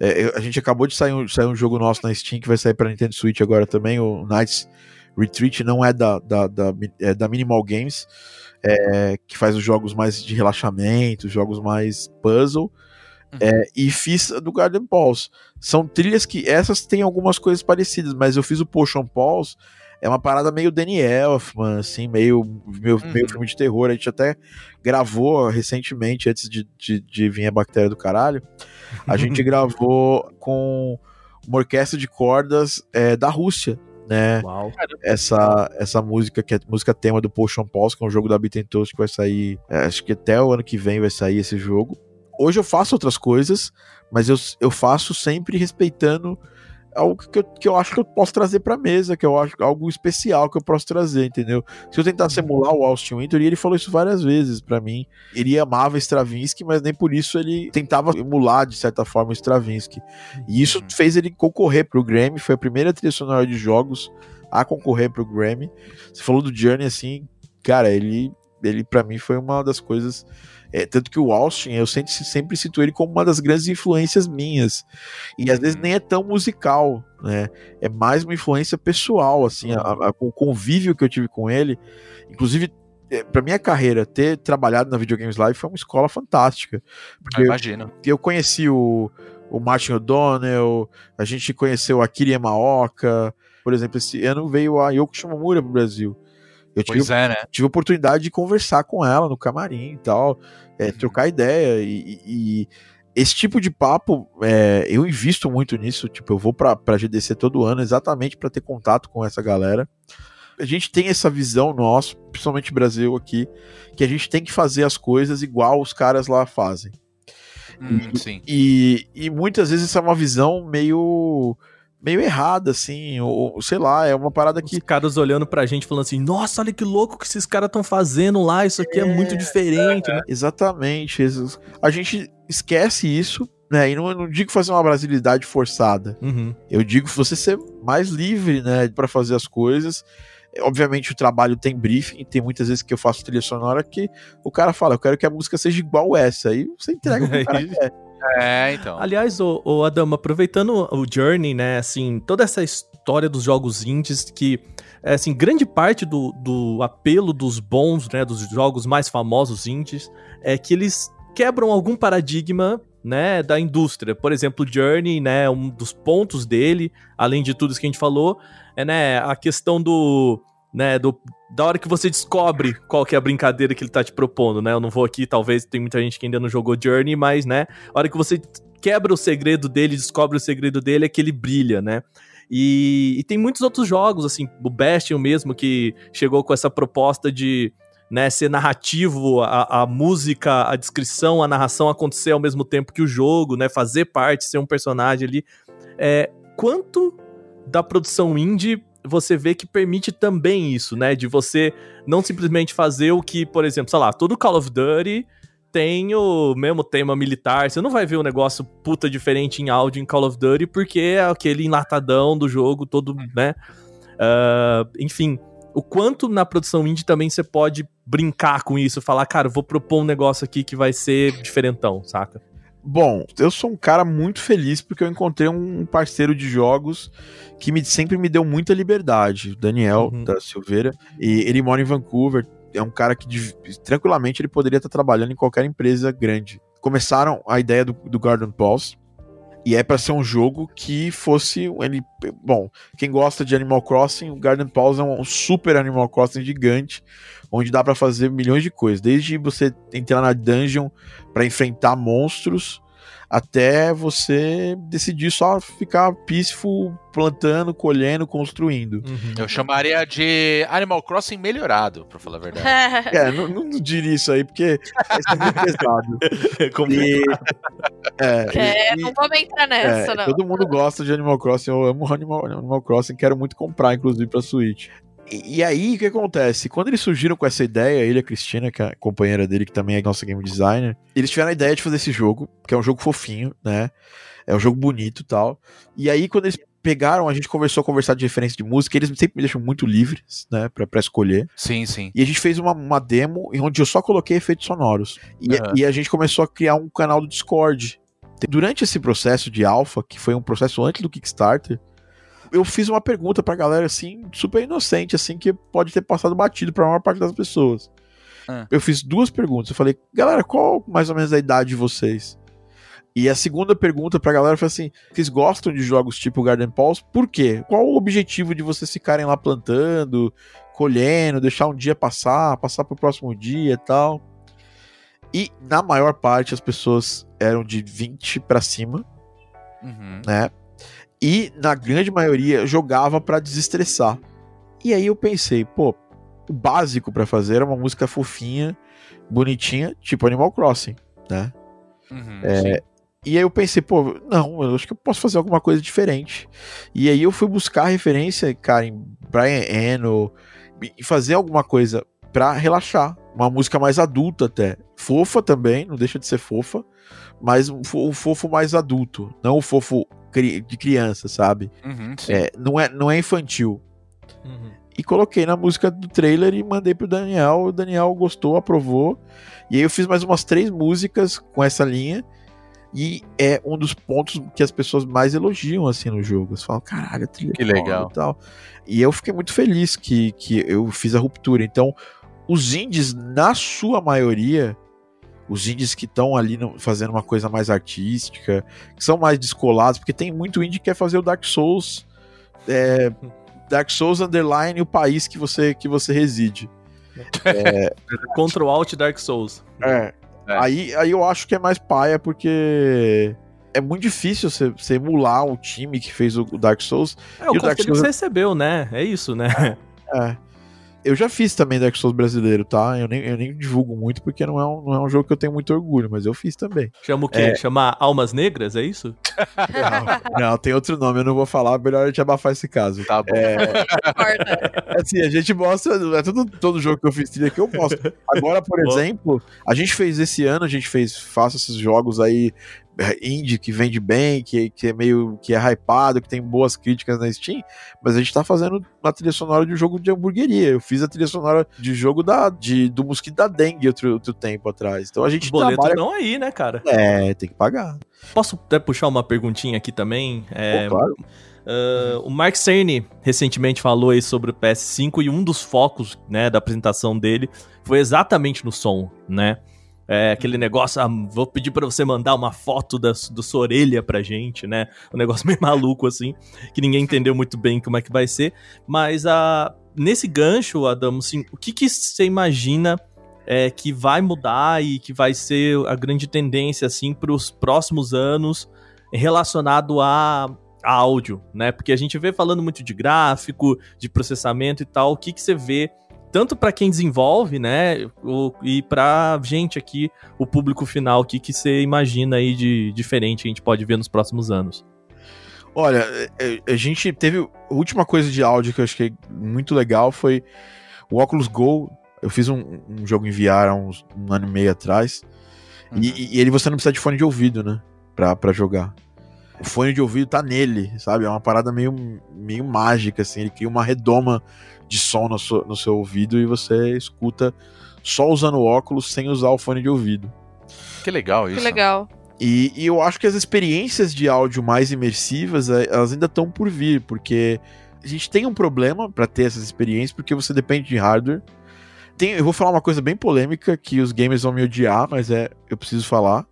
é, a gente acabou de sair um, sair um jogo nosso na Steam que vai sair pra Nintendo Switch agora também, o Nights Retreat, não é da, da, da, é da Minimal Games, é, que faz os jogos mais de relaxamento, jogos mais puzzle. É, e fiz a do Garden Pulse. São trilhas que essas têm algumas coisas parecidas, mas eu fiz o Potion Pulse. É uma parada meio Danny Elfman, assim, meio, meio, Uhum. meio filme de terror. A gente até gravou recentemente, antes de, de, de vir a bactéria do caralho. A gente gravou com uma orquestra de cordas é, da Rússia, né? Uau. Essa, essa música, que é música tema do Potion Pulse, que é um jogo da Beat Toast que vai sair. é, acho que até o ano que vem vai sair esse jogo. Hoje eu faço outras coisas, mas eu, eu faço sempre respeitando algo que eu, que eu acho que eu posso trazer pra mesa, que eu acho algo especial que eu posso trazer, entendeu? Se eu tentasse emular o Austin Winter, e ele falou isso várias vezes pra mim, ele amava Stravinsky, mas nem por isso ele tentava emular de certa forma o Stravinsky. E isso Uhum. fez ele concorrer pro Grammy, foi a primeira trilha sonora de jogos a concorrer pro Grammy. Você falou do Journey, assim, cara, ele, ele para mim foi uma das coisas. É, tanto que o Austin, eu sempre, sempre cito ele como uma das grandes influências minhas. E às vezes nem é tão musical, né? É mais uma influência pessoal, assim, a, a, o convívio que eu tive com ele. Inclusive, é, pra minha carreira, ter trabalhado na Videogames Live foi uma escola fantástica. Porque Eu imagino. eu conheci o, o Martin O'Donnell, a gente conheceu a Kiri Yamaoka, por exemplo, esse ano veio a Yoko Shimomura pro Brasil. Eu tive, é, né? tive a oportunidade de conversar com ela no camarim e tal, é, Uhum. trocar ideia e, e- e esse tipo de papo, é, eu invisto muito nisso, tipo, eu vou pra, pra GDC todo ano exatamente para ter contato com essa galera. A gente tem essa visão nossa, principalmente Brasil aqui, que a gente tem que fazer as coisas igual os caras lá fazem. Hum, sim. E, e muitas vezes essa é uma visão meio meio errada, assim, ou, ou sei lá, é uma parada Os que caras olhando pra gente falando assim, nossa, olha que louco que esses caras estão fazendo lá, isso aqui é, muito diferente, né? Exatamente. A gente esquece isso, né? E não, eu não digo fazer uma brasilidade forçada. Uhum. Eu digo você ser mais livre, né, para fazer as coisas. É, Obviamente o trabalho tem briefing, tem muitas vezes que eu faço trilha sonora que o cara fala, eu quero que a música seja igual essa, aí você entrega o que o cara quer. É, então. Aliás, o, o Adama, aproveitando o Journey, né, assim, toda essa história dos jogos indies que, é, assim, grande parte do, do apelo dos bons, né, dos jogos mais famosos indies, é que eles quebram algum paradigma, né, da indústria. Por exemplo, o Journey, né, um dos pontos dele, além de tudo isso que a gente falou, é, né, a questão do, né, do, da hora que você descobre qual que é a brincadeira que ele tá te propondo, né? Eu não vou aqui, talvez tem muita gente que ainda não jogou Journey, mas, né, a hora que você quebra o segredo dele, descobre o segredo dele, é que ele brilha, né? E, e tem muitos outros jogos, assim, o Bastion mesmo, que chegou com essa proposta de né, ser narrativo, a, a música, a descrição, a narração acontecer ao mesmo tempo que o jogo, né? Fazer parte, ser um personagem ali. É, quanto da produção indie você vê que permite também isso, né? De você não simplesmente fazer o que, por exemplo, sei lá, todo Call of Duty tem o mesmo tema militar. Você não vai ver um negócio puta diferente em áudio em Call of Duty, porque é aquele enlatadão do jogo todo, né? Ah, enfim, o quanto na produção indie também você pode brincar com isso, falar, cara, vou propor um negócio aqui que vai ser diferentão, saca? Bom, eu sou um cara muito feliz porque eu encontrei um parceiro de jogos que me, sempre me deu muita liberdade, o Daniel Uhum. da Silveira, e ele mora em Vancouver, é um cara que tranquilamente ele poderia estar trabalhando em qualquer empresa grande. Começaram a ideia do, do Garden Pulse, e é para ser um jogo que fosse ele bom quem gosta de Animal Crossing o Garden Pulse é um super Animal Crossing gigante onde dá para fazer milhões de coisas desde você entrar na dungeon para enfrentar monstros até você decidir só ficar peaceful plantando colhendo construindo Eu chamaria de Animal Crossing melhorado, pra falar a verdade. é não, não diria isso aí porque isso é muito pesado É como- e, é, É, e- não vamos entrar nessa, É, não. todo mundo gosta de Animal Crossing, eu amo Animal, Animal Crossing, quero muito comprar, inclusive, pra Switch. E, e aí, o que acontece? Quando eles surgiram com essa ideia, ele e a Cristina, que é a companheira dele, que também é nossa game designer, eles tiveram a ideia de fazer esse jogo, que é um jogo fofinho, né? É um jogo bonito e tal. E aí, quando eles pegaram, a gente conversou, conversar de referência de música, eles sempre me deixam muito livres, né, pra, pra escolher. Sim, sim. E a gente fez uma, uma demo em onde eu só coloquei efeitos sonoros. E, Aham. e a gente começou a criar um canal do Discord. Durante esse processo de alpha, que foi um processo antes do Kickstarter, eu fiz uma pergunta pra galera, assim, super inocente, assim, que pode ter passado batido pra maior parte das pessoas. Ah. Eu fiz duas perguntas. Eu falei, galera, qual mais ou menos a idade de vocês? E a segunda pergunta pra galera foi assim: vocês gostam de jogos tipo Garden Pulse? Por quê? Qual o objetivo de vocês ficarem lá plantando, colhendo, deixar um dia passar, passar pro próximo dia e tal? E na maior parte as pessoas eram de 20 pra cima, Uhum. né? E na grande maioria jogava pra desestressar. E aí eu pensei, pô, o básico pra fazer era uma música fofinha, bonitinha, tipo Animal Crossing, né? Uhum, É. E aí eu pensei, pô, não, eu acho que eu posso fazer alguma coisa diferente. E aí eu fui buscar referência, cara, em Brian Eno, e fazer alguma coisa pra relaxar. Uma música mais adulta até. Fofa também, não deixa de ser fofa, mas fo- um fofo mais adulto, não o fofo cri- de criança, sabe? Uhum. É, não, é, não é infantil. e coloquei na música do trailer e mandei pro Daniel. O Daniel gostou, aprovou. E aí eu fiz mais umas três músicas com essa linha. E é um dos pontos que as pessoas mais elogiam assim no jogo. Eles falam, caralho, trilha Que é foda legal. E, tal. e eu fiquei muito feliz que, que eu fiz a ruptura. Então, os indies, na sua maioria, os indies que estão ali no- fazendo uma coisa mais artística, que são mais descolados, porque tem muito indie que quer fazer o Dark Souls. é, Dark Souls Underline o país que você, que você reside. Control Alt Dark Souls. É. É. Aí, aí eu acho que é mais paia, porque é muito difícil você, emular o time que fez o, o Dark Souls. É o E o Dark conselho que Souls- você recebeu, né? É isso, né? É. Eu já fiz também Dark Souls brasileiro, tá? Eu nem, eu nem divulgo muito porque não é, um, não é um jogo que eu tenho muito orgulho, mas eu fiz também. Chama o quê? É. Chama Almas Negras, é isso? Não, tem outro nome, eu não vou falar, melhor a gente abafar esse caso. Tá bom. Concorda. Assim, a gente mostra, é todo, todo jogo que eu fiz trilha que eu mostro. Agora, por exemplo, a gente fez esse ano, a gente fez, faça esses jogos aí é, indie que vende bem, que, que é meio, que é hypado, que tem boas críticas na Steam, mas a gente tá fazendo uma trilha sonora de um jogo de hamburgueria. Eu fiz a trilha sonora de jogo da, de, do mosquito da dengue outro, outro tempo atrás. Então a Os gente boletos trabalha... estão aí, né, cara? É, tem que pagar. Posso até puxar uma perguntinha aqui também? É, Pô, claro. Uh, o Mark Cerny recentemente falou aí sobre o PS5 e um dos focos né, da apresentação dele foi exatamente no som, né? É, aquele negócio, ah, vou pedir pra você mandar uma foto da, da sua orelha pra gente, né? Um negócio meio maluco assim, que ninguém entendeu muito bem como é que vai ser. Mas a, nesse gancho, Adamo, assim, o que, que você imagina é, que vai mudar e que vai ser a grande tendência assim para os próximos anos relacionado a áudio, né? Porque a gente vê falando muito de gráfico, de processamento e tal. O que, que você vê tanto para quem desenvolve, né, o- e pra gente aqui, o público final, o que, que você imagina aí de diferente que a gente pode ver nos próximos anos? Olha, é, é, a gente teve. A última coisa de áudio que eu achei muito legal foi o Oculus Go. Eu fiz um, um jogo em VR há uns, um ano e meio atrás. E, e ele você não precisa de fone de ouvido, né? Pra, pra jogar. O fone de ouvido tá nele, sabe? É uma parada meio, meio mágica, assim. Ele cria uma redoma de som no seu, no seu ouvido e você escuta só usando o óculos sem usar o fone de ouvido. Que legal isso. Que legal. E, e eu acho que as experiências de áudio mais imersivas, eh, elas ainda estão por vir, porque a gente tem um problema para ter essas experiências, porque você depende de hardware. Tem, eu vou falar uma coisa bem polêmica que os gamers vão me odiar, mas é, eu preciso falar.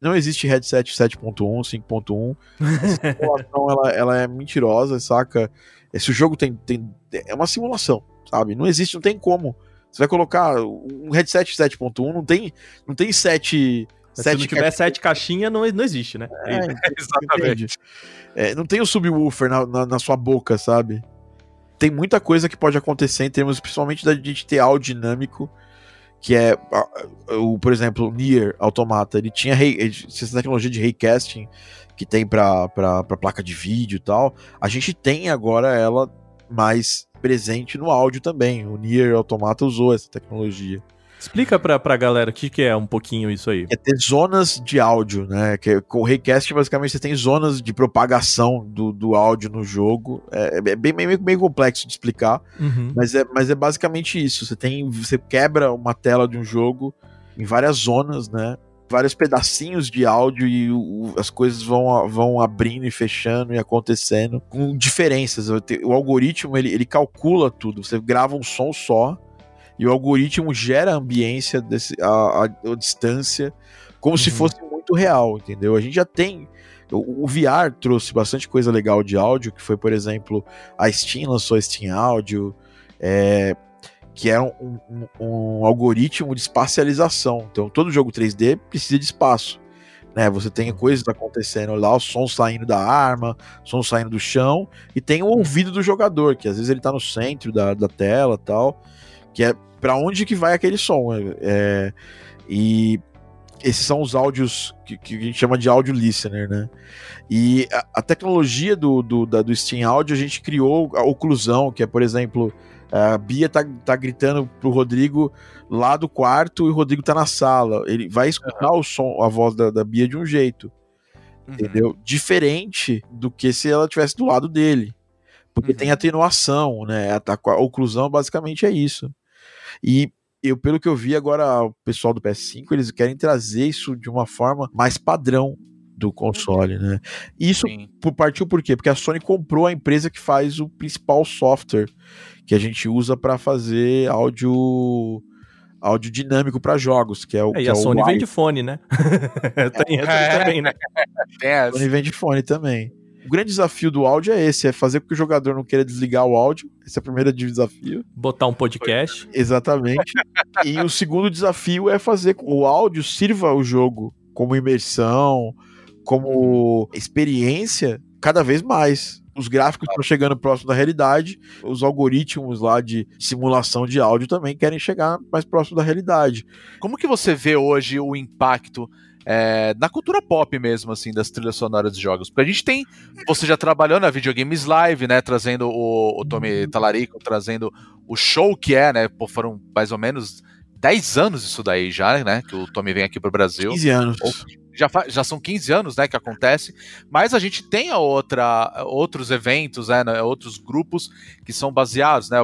Não existe headset 7.1, 5.1. Essa simulação ela, ela é mentirosa, saca? Esse jogo tem, tem é uma simulação, sabe? Não existe, não tem como. Você vai colocar um headset 7.1, não tem, não tem 7 Se não tiver sete caixinhas, não, não existe, né? é, Exatamente. É, não tem o subwoofer na, na, na sua boca, sabe? Tem muita coisa que pode acontecer em termos, principalmente da gente ter áudio dinâmico, que é, a- o, por exemplo, o Nier Automata, ele tinha essa tecnologia de raycasting que tem pra placa de vídeo e tal, a gente tem agora ela mais presente no áudio também. O Nier Automata usou essa tecnologia. Explica pra, pra galera o que, que é um pouquinho isso aí. é ter zonas de áudio, né? Que é- com o Raycast, basicamente, você tem zonas de propagação do, do áudio no jogo. É, é bem meio, meio complexo de explicar, Uhum. mas é, mas é basicamente isso. Você tem. Você quebra uma tela de um jogo em várias zonas, né? Vários pedacinhos de áudio e o- as coisas vão, vão abrindo e fechando e acontecendo com diferenças. O algoritmo ele, ele calcula tudo. Você grava um som só e o algoritmo gera a ambiência, desse, a, a- a distância, como se Uhum. fosse muito real, entendeu? A gente já tem. O, o VR trouxe bastante coisa legal de áudio, que foi, por exemplo, a Steam lançou a Steam Audio, é, que é um, um- um algoritmo de espacialização. Então, todo jogo 3D precisa de espaço. Né, você tem coisas acontecendo lá, o som saindo da arma, o som saindo do chão, e tem o ouvido do jogador, que às vezes ele tá no centro da, da tela tal, que é para onde que vai aquele som. é- é, e esses são os áudios que, que a gente chama de audio listener, né? E a, a tecnologia do, do, da- do Steam Audio, a gente criou a oclusão, que é, por exemplo, a Bia tá, tá gritando pro Rodrigo lá do quarto e o Rodrigo tá na sala. Ele vai escutar o som, a voz da, da Bia de um jeito, Uhum. entendeu? Diferente do que se ela estivesse do lado dele. Porque Uhum. tem atenuação, né? A, a oclusão basicamente é isso. E eu, pelo que eu vi agora, o pessoal do PS5, eles querem trazer isso de uma forma mais padrão do console, né? Isso Sim. partiu por quê? Porque a Sony comprou a empresa que faz o principal software que a gente usa para fazer áudio áudio dinâmico para jogos, que é o É, que e a é o Sony vende fone, né? Tem essa É. também, né? Tem essa. Sony vende fone também. O grande desafio do áudio é esse, é fazer com que o jogador não queira desligar o áudio. Esse é o primeiro desafio. Botar um podcast. Exatamente. e o segundo desafio é fazer com que o áudio sirva o jogo como imersão, como experiência cada vez mais. Os gráficos estão chegando próximo da realidade, os algoritmos lá de simulação de áudio também querem chegar mais próximo da realidade. Como que você vê hoje o impacto é, na cultura pop mesmo, assim, das trilhas sonoras de jogos? Porque a gente tem. Você já trabalhou na Videogames Live, né? Trazendo o, o Tommy Talarico, trazendo o show que é, né? Pô, foram mais ou menos 10 anos isso daí já, né? Que o Tommy vem aqui pro Brasil. 15 anos. Já, já são 15 anos, né, que acontece, mas a gente tem a outra, outros eventos, né, né, outros grupos que são baseados, né,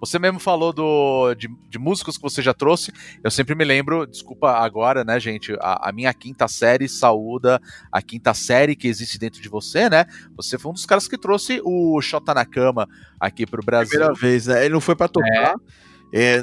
você mesmo falou do, de, de músicos que você já trouxe, eu sempre me lembro, desculpa agora, né, gente, a, a minha quinta série saúda a quinta série que existe dentro de você, né, você foi um dos caras que trouxe o Shota na Cama aqui pro Brasil. Primeira vez, né? Ele não foi pra tocar. É,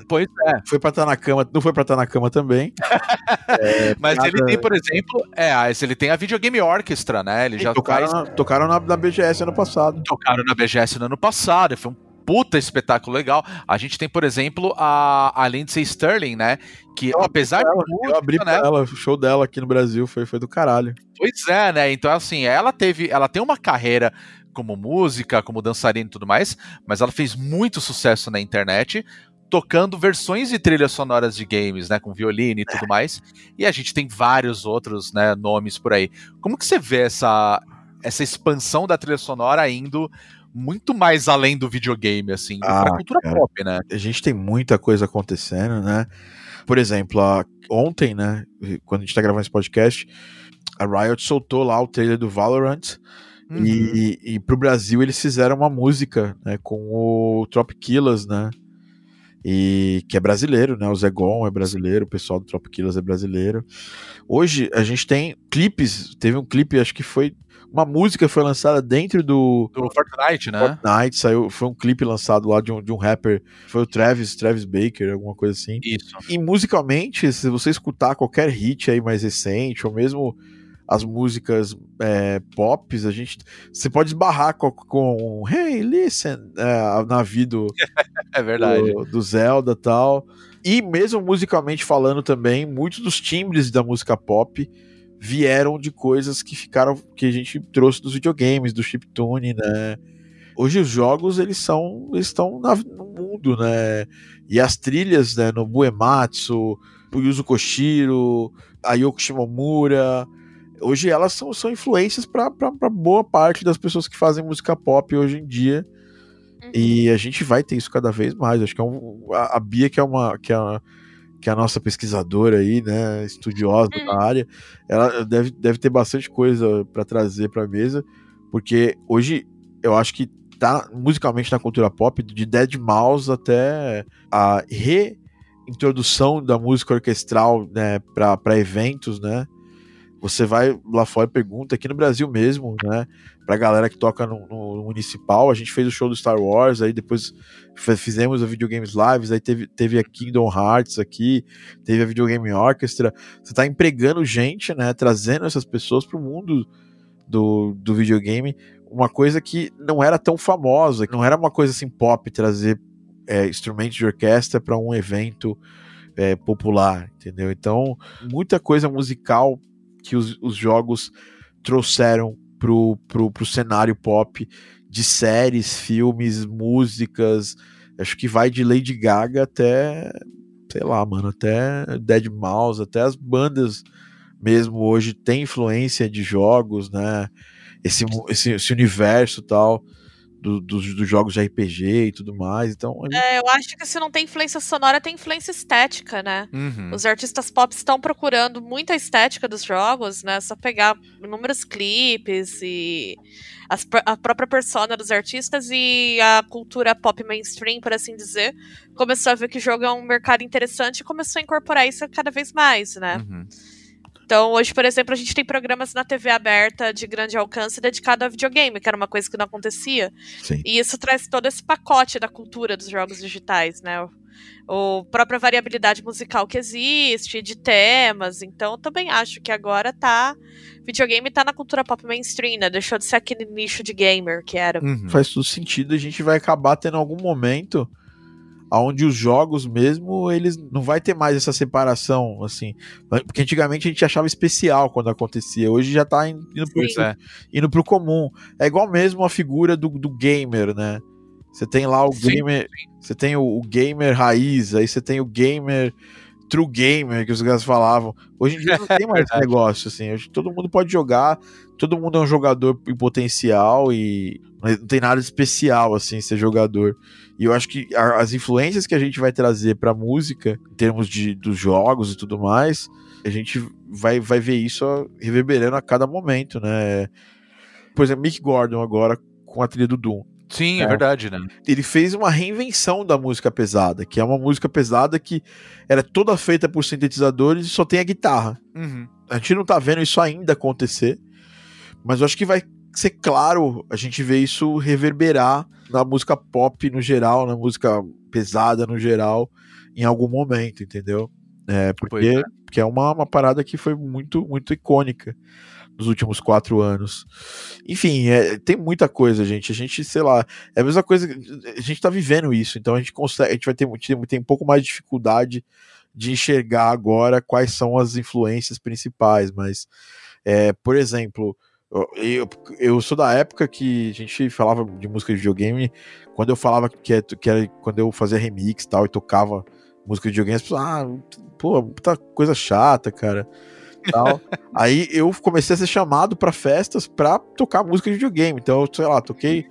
Pois é, foi pra estar na cama, não foi pra estar na cama também. mas nada- ele tem, por exemplo, é, ele tem a Videogame Orchestra, né, ele já tocaram, faz na, tocaram na, na BGS ano passado. tocaram na BGS no ano passado, e foi um puta espetáculo legal. A gente tem, por exemplo, a, a Lindsay Sterling, né? Que Eu apesar de música, Eu abri né? ela, o show dela aqui no Brasil foi, foi do caralho. Pois é, né? Então, assim, ela teve. Ela tem uma carreira como música, como dançarina e tudo mais, mas ela fez muito sucesso na internet. Tocando versões de trilhas sonoras de games, né? Com violino e tudo mais. E a gente tem vários outros né, nomes por aí. Como que você vê essa, essa expansão da trilha sonora indo muito mais além do videogame, assim, Ah, pra cultura cara. pop, né? A gente tem muita coisa acontecendo, né? Por exemplo, a- ontem, né? Quando a gente tá gravando esse podcast, a Riot soltou lá o trailer do Valorant. Uhum. E, e pro Brasil eles fizeram uma música, né? Com o Tropiquilas, né? E que é brasileiro, né? O Zegon é brasileiro, o pessoal do Tropiquilas é brasileiro. Hoje a gente tem clipes, teve um clipe, acho que foi uma música foi lançada dentro do Do Fortnite, né? Fortnite, saiu, foi um clipe lançado lá de um, de um rapper, foi o Travis, Travis Baker, alguma coisa assim. Isso. E musicalmente, se você escutar qualquer hit aí mais recente, ou mesmo as músicas é, pops, a gente. Você pode esbarrar com, com Hey, listen, é, na vida do, É verdade. do, do Zelda e tal. E mesmo musicalmente falando também, muitos dos timbres da música pop vieram de coisas que ficaram que a gente trouxe dos videogames, do chiptune, né? Hoje os jogos eles são eles estão na- no mundo, né? E as trilhas, né, no Buematsu, o Yuzo Koshiro, a Yoko Shimomura, hoje elas são, são influências para boa parte das pessoas que fazem música pop hoje em dia. E a gente vai ter isso cada vez mais. Acho que é um, a, a Bia, que é uma. Que é, a- que é a nossa pesquisadora aí, né? Estudiosa Uhum. da área, ela deve, deve ter bastante coisa para trazer pra mesa, porque hoje eu acho que tá musicalmente na cultura pop, de Dead Mouse até a reintrodução da música orquestral né, para eventos, né? Você vai lá fora e pergunta, aqui no Brasil mesmo, né? Pra galera que toca no, no municipal, a gente fez o show do Star Wars, aí depois fizemos a Videogames Lives, aí teve, teve a Kingdom Hearts aqui, teve a Videogame Orchestra. Você tá empregando gente, né? Trazendo essas pessoas pro mundo do, do videogame, uma coisa que não era tão famosa, não era uma coisa assim pop trazer é, instrumentos de orquestra para um evento é, popular, entendeu? Então, muita coisa musical que os, os jogos trouxeram pro, pro, pro cenário pop de séries, filmes, músicas. Acho que vai de Lady Gaga até, sei lá, mano, até Dead Mouse, até as bandas mesmo hoje tem influência de jogos, né? Esse, esse, esse universo tal do- dos, dos jogos de RPG e tudo mais. Então, gente- É, eu acho que se não tem influência sonora, tem influência estética, né? Uhum. Os artistas pop estão procurando muita estética dos jogos, né? Só pegar inúmeros clipes e as a própria persona dos artistas e a cultura pop mainstream, por assim dizer, começou a ver que o jogo é um mercado interessante e começou a incorporar isso cada vez mais, né? Uhum. Então, hoje, por exemplo, a gente tem programas na TV aberta de grande alcance dedicado a videogame, que era uma coisa que não acontecia. sim. E isso traz todo esse pacote da cultura dos jogos digitais, né? O, o própria variabilidade musical que existe, de temas. Então, eu também acho que agora tá. Videogame tá na cultura pop mainstream, né? Deixou de ser aquele nicho de gamer que era. Uhum. faz todo sentido. A gente vai acabar tendo algum momento onde os jogos mesmo, eles não vai ter mais essa separação, assim. Porque antigamente a gente achava especial quando acontecia. Hoje já tá indo pro, é. indo pro comum. É igual mesmo a figura do, do gamer, né? Você tem lá o Sim, gamer. Você tem o, o gamer raiz, aí você tem o gamer. True gamer, que os caras falavam. Hoje em dia não tem mais esse negócio, assim. Hoje todo mundo pode jogar, todo mundo é um jogador em potencial e não tem nada de especial, assim, ser jogador. E eu acho que as influências que a gente vai trazer pra música, em termos de, dos jogos e tudo mais, a gente vai, vai ver isso reverberando a cada momento, né? Por exemplo, Mick Gordon agora com a trilha do Doom. Sim, é. É. verdade, né? Ele fez uma reinvenção da música pesada, que é uma música pesada que era toda feita por sintetizadores e só tem a guitarra. Uhum. A gente não tá vendo isso ainda acontecer, mas eu acho que vai ser claro a gente ver isso reverberar na música pop no geral, na música pesada no geral, em algum momento, entendeu? É, porque, Pois é. porque é uma, uma parada que foi muito, muito icônica nos últimos quatro anos. Enfim, é, tem muita coisa, gente. A gente, sei lá, é a mesma coisa. A gente tá vivendo isso, então a gente consegue, a gente vai ter, tem, tem um pouco mais de dificuldade de enxergar agora quais são as influências principais, mas, é, por exemplo, eu, eu, sou da época que a gente falava de música de videogame, quando eu falava que, é- que era quando eu fazia remix e tal, e tocava música de videogame, as pessoas, ah, pô, puta coisa chata, cara. Tal. Aí eu comecei a ser chamado pra festas pra tocar música de videogame. Então, eu, sei lá, toquei,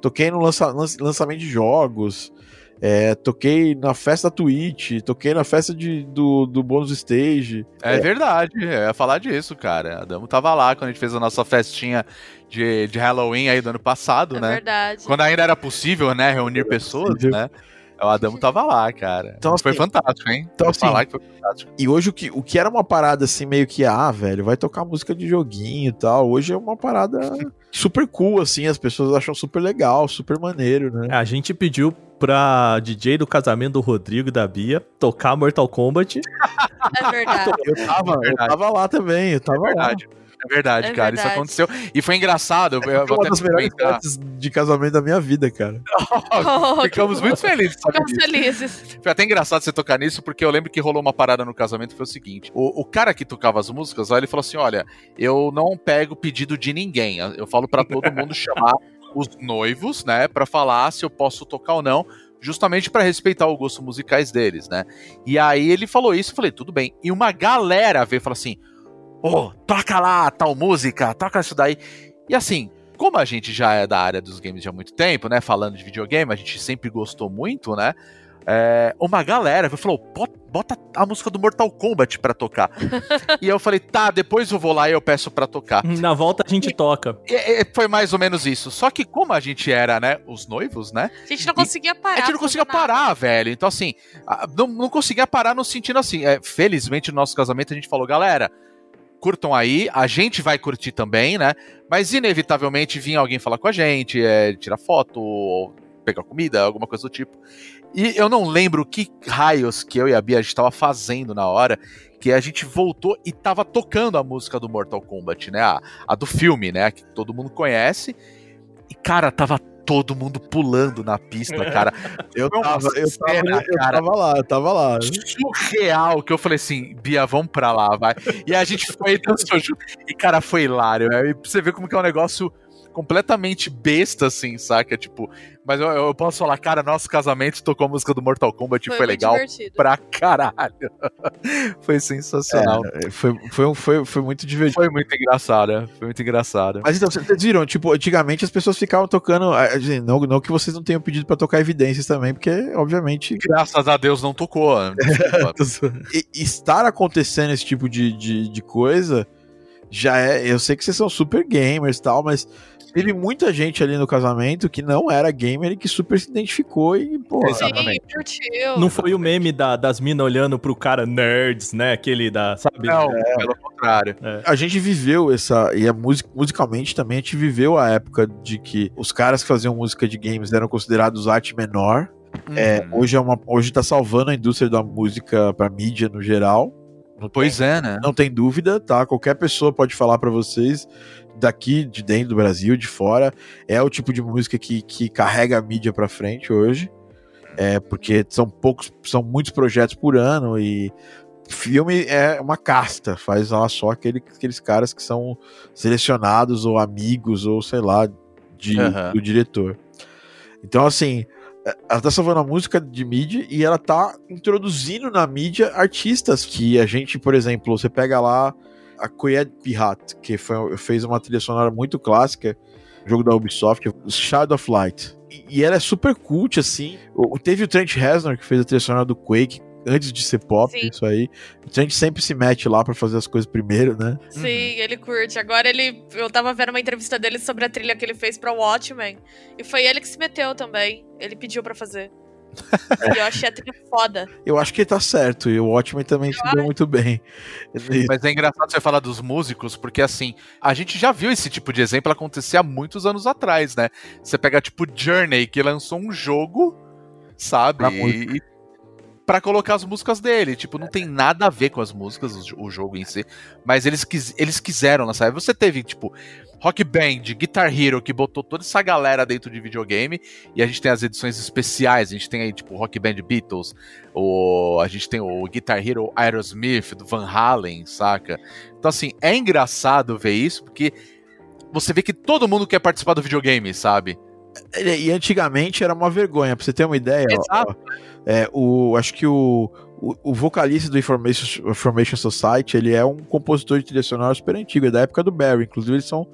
toquei no lança- lan- lançamento de jogos, é, toquei na festa da Twitch, toquei na festa de, do, do bônus stage. É, verdade, eu ia falar disso, cara. A Damo tava lá quando a gente fez a nossa festinha de, de Halloween aí do ano passado, É né? verdade. Quando ainda era possível, né, reunir pessoas, possível. né? O Adamo tava lá, cara. Então, foi assim, fantástico, hein? então, assim, falar que foi fantástico. E hoje o que, o que era uma parada assim, meio que, ah, velho, vai tocar música de joguinho e tal. Hoje é uma parada super cool, assim, as pessoas acham super legal, super maneiro, né? A gente pediu pra DJ do casamento do Rodrigo e da Bia tocar Mortal Kombat. É verdade. Eu tava, eu verdade. tava lá também, eu tava É verdade. É verdade, É cara. verdade. Isso aconteceu. E foi engraçado. Eu, eu Foi vou uma até das melhores comentar. de casamento da minha vida, cara. Oh, Ficamos muito felizes, Ficamos disso. felizes. Foi até engraçado você tocar nisso, porque eu lembro que rolou uma parada no casamento, foi o seguinte, o, o cara que tocava as músicas lá, ele falou assim, olha, eu não pego pedido de ninguém, eu falo pra todo mundo chamar os noivos, né, pra falar se eu posso tocar ou não, justamente pra respeitar o gosto musicais deles, né. E aí ele falou isso, eu falei, tudo bem. E uma galera veio e falou assim, ô, toca lá tal música, toca isso daí. E assim, como a gente já é da área dos games já há muito tempo, né? Falando de videogame, a gente sempre gostou muito, né? é, uma galera falou: "Bota- a música do Mortal Kombat pra tocar. e eu falei: tá, depois eu vou lá e eu peço pra tocar. Na volta a gente toca. E- e foi mais ou menos isso. Só que como a gente era, né, os noivos, né? A gente não conseguia parar. A gente não conseguia fazer nada. parar, velho. Então, assim, não, não conseguia parar no sentido assim. é, felizmente, no nosso casamento, a gente falou, galera, curtam aí, a gente vai curtir também, né? Mas, inevitavelmente, vinha alguém falar com a gente, é, tirar foto, pegar comida, alguma coisa do tipo. E eu não lembro que raios que eu e a Bia a gente tava fazendo na hora, que a gente voltou e tava tocando a música do Mortal Kombat, né? A, a do filme, né? Que todo mundo conhece. E, cara, tava todo mundo pulando na pista, cara. Eu tava, eu tava, cena, eu cara. tava lá, eu tava lá. surreal que eu falei assim, Bia, vamos pra lá, vai. E a gente foi dançou junto. E, cara, foi hilário. né? E pra você ver como que é um negócio completamente besta, assim, saca? Tipo, mas eu, eu posso falar, cara, nosso casamento tocou a música do Mortal Kombat e foi, muito legal divertido. pra caralho. foi sensacional. É, foi, foi, foi, foi muito divertido. Foi muito engraçado, né? Foi muito engraçado. Mas então, vocês viram, tipo, antigamente as pessoas ficavam tocando. Não, não que vocês não tenham pedido pra tocar evidências também, porque, obviamente. Graças a Deus não tocou. Desculpa. e- estar acontecendo esse tipo de, de, de coisa já é. Eu sei que vocês são super gamers e tal, mas teve muita gente ali no casamento que não era gamer e que super se identificou e, pô. Exatamente. Sim, curtiu. Não foi o meme da- das minas olhando pro cara nerds, né? Aquele da, sabe? Não, pelo contrário. A gente viveu essa. E a música, musicalmente também, a gente viveu a época de que os caras que faziam música de games eram considerados arte menor. É, Uhum. hoje, é uma, hoje tá salvando a indústria da música pra mídia no geral. Pois é, né? Não tem dúvida, tá? Qualquer pessoa pode falar pra vocês, daqui, de dentro do Brasil, de fora, é o tipo de música que, que carrega a mídia pra frente hoje. É, porque são poucos, são muitos projetos por ano e filme é uma casta, faz lá só aquele, aqueles caras que são selecionados ou amigos ou sei lá de, Aham. do diretor. Então, assim, ela tá salvando a música de mídia e ela tá introduzindo na mídia artistas que a gente, por exemplo, você pega lá a Coed Pirat, que foi, fez uma trilha sonora muito clássica, jogo da Ubisoft, Shadow of Light. E, e ela é super cult, assim. O- Teve o Trent Reznor, que fez a trilha sonora do Quake, antes de ser pop, Sim. isso aí. O Trent sempre se mete lá pra fazer as coisas primeiro, né? Sim, ele curte. Agora ele. Eu tava vendo uma entrevista dele sobre a trilha que ele fez pra Watchmen. E foi ele que se meteu também. Ele pediu pra fazer. Eu achei a trilha foda. Eu acho que ele tá certo, e o Watchmen também se deu muito bem. Mas é engraçado você falar dos músicos, porque assim, a gente já viu esse tipo de exemplo acontecer há muitos anos atrás, né? Você pega tipo Journey, que lançou um jogo, sabe? E, e pra colocar as músicas dele. Tipo, não tem nada a ver com as músicas, o, jo- o jogo em si. Mas eles, quis, eles quiseram lançar. Aí Você teve, tipo, Rock Band, Guitar Hero, que botou toda essa galera dentro de videogame. E a gente tem as edições especiais. A gente tem aí, tipo, Rock Band Beatles. O, a gente tem o Guitar Hero Aerosmith, do Van Halen, saca? Então, assim, é engraçado ver isso, porque você vê que todo mundo quer participar do videogame, sabe? E antigamente era uma vergonha, pra você ter uma ideia. ó, Exato. ó, é, o, acho que o, o, o vocalista do Information, Information Society, ele é um compositor de trilha sonora super antigo, é da época do Barry. Inclusive, eles são,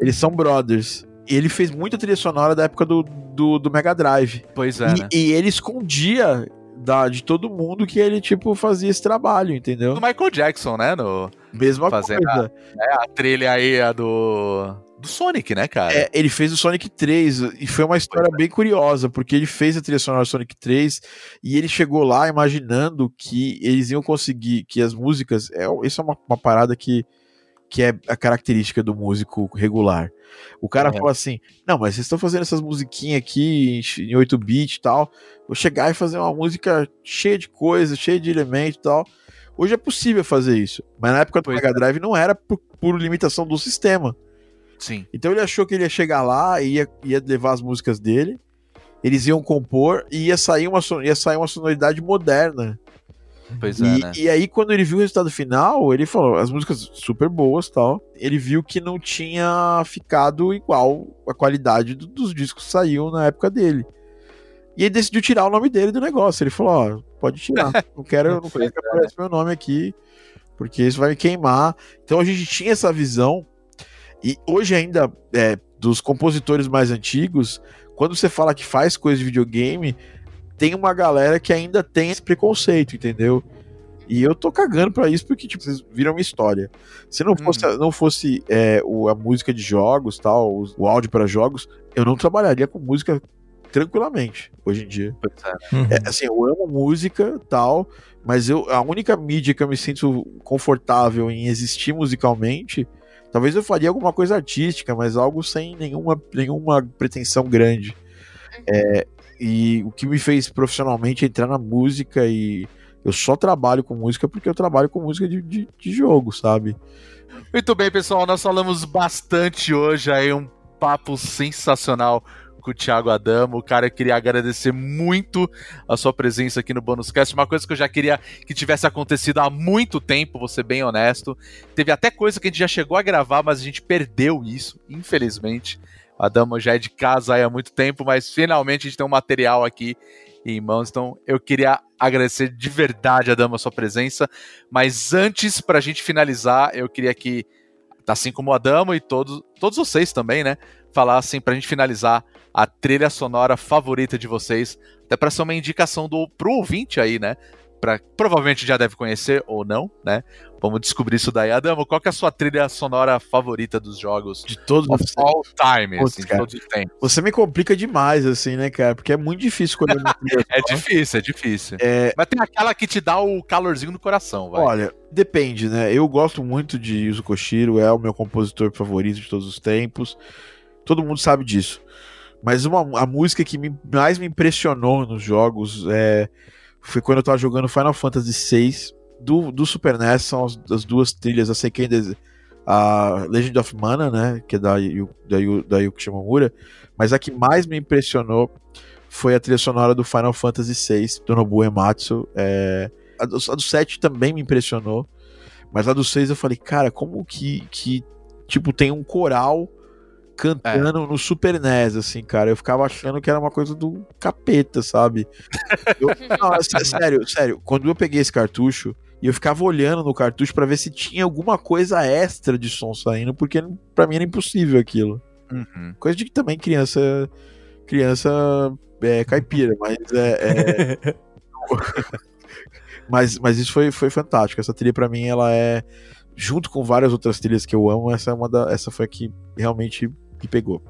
eles são brothers. E ele fez muita trilha sonora da época do, do, do Mega Drive. Pois é, e, né? e ele escondia da, de todo mundo que ele, tipo, fazia esse trabalho, entendeu? Do Michael Jackson, né? No, Mesma Fazendo coisa. é, a trilha aí, a do. Do Sonic, né, cara? É, ele fez o Sonic 3 e foi uma história bem curiosa, porque ele fez a trilha sonora do Sonic 3 e ele chegou lá imaginando que eles iam conseguir, que as músicas. É, isso é uma, uma parada que, que é a característica do músico regular. O cara É. fala assim: Não, mas vocês estão fazendo essas musiquinhas aqui em, em 8-bit e tal. Vou chegar e fazer uma música cheia de coisa, cheia de elementos e tal. Hoje é possível fazer isso, mas na época do Pois Mega é. Drive não era por, por limitação do sistema. Sim. Então ele achou que ele ia chegar lá e ia, ia levar as músicas dele, eles iam compor e ia sair uma, son- ia sair uma sonoridade moderna. Pois é, E, né? e aí, quando ele viu o resultado final, ele falou: as músicas super boas tal. Ele viu que não tinha ficado igual a qualidade do- dos discos que saíam na época dele. E ele decidiu tirar o nome dele do negócio. Ele falou: ó, pode tirar. Não quero, não quero que apareça meu nome aqui, porque isso vai me queimar. Então a gente tinha essa visão. E hoje ainda, é, dos compositores mais antigos, quando você fala que faz coisa de videogame, tem uma galera que ainda tem esse preconceito, entendeu? E eu tô cagando pra isso porque, tipo, vocês viram uma história. Se não fosse, não fosse é, o- a música de jogos, tal, o, o áudio para jogos, eu não trabalharia com música tranquilamente hoje em dia. Pois é. Uhum. É, assim, eu amo música, tal, mas eu, a única mídia que eu me sinto confortável em existir musicalmente, talvez eu faria alguma coisa artística, mas algo sem nenhuma, nenhuma pretensão grande. É, e o que me fez profissionalmente entrar na música e eu só trabalho com música porque eu trabalho com música de, de, de jogo, sabe? Muito bem, pessoal, nós falamos bastante hoje aí, um papo sensacional com o Thiago Adamo. Cara, eu queria agradecer muito a sua presença aqui no Bônus Cast. Uma coisa que eu já queria que tivesse acontecido há muito tempo, vou ser bem honesto. Teve até coisa que a gente já chegou a gravar, mas a gente perdeu isso, infelizmente. A Dama já é de casa há muito tempo, mas finalmente a gente tem um material aqui em mãos. Então eu queria agradecer de verdade a Dama a sua presença. Mas antes, pra gente finalizar, eu queria que, assim como a Dama e todos, todos vocês também, né, falassem pra gente finalizar a trilha sonora favorita de vocês. Até pra ser uma indicação do, pro ouvinte aí, né? Pra, provavelmente já deve conhecer ou não, né? Vamos descobrir isso daí. Adamo, qual que é a sua trilha sonora favorita dos jogos De todos of os all time, Putz, assim, todos os tempos? Você me complica demais, assim, né, cara? Porque é muito difícil escolher uma trilha É difícil, é difícil. É, Mas tem aquela que te dá o calorzinho no coração, vai. Olha, depende, né? Eu gosto muito de Yuzo Koshiro, é o meu compositor favorito de todos os tempos. Todo mundo sabe disso. Mas uma, a música que me- mais me impressionou nos jogos é, foi quando eu tava jogando Final Fantasy VI do, do Super NES, são as, as duas trilhas, a Seiken a Legend of Mana, né? Que é da, Yu- da, Yu- da Yuki. Mas a que mais me impressionou foi a trilha sonora do Final Fantasy VI, do Nobuo Ematsu. É, a, do, a do 7 também me impressionou. Mas a do 6 eu falei, cara, como que, que tipo, tem um coral cantando no Super NES, assim, cara. Eu ficava achando que era uma coisa do capeta, sabe? Eu- não, é sé- sério, sério. Quando eu peguei esse cartucho, e eu ficava olhando no cartucho pra ver se tinha alguma coisa extra de som saindo, porque pra mim era impossível aquilo. Uhum. Coisa de que também criança. Criança é, caipira, mas é. é- mas, mas isso foi, foi fantástico. Essa trilha, pra mim, ela é. Junto com várias outras trilhas que eu amo, essa é uma da, essa foi a que realmente me pegou.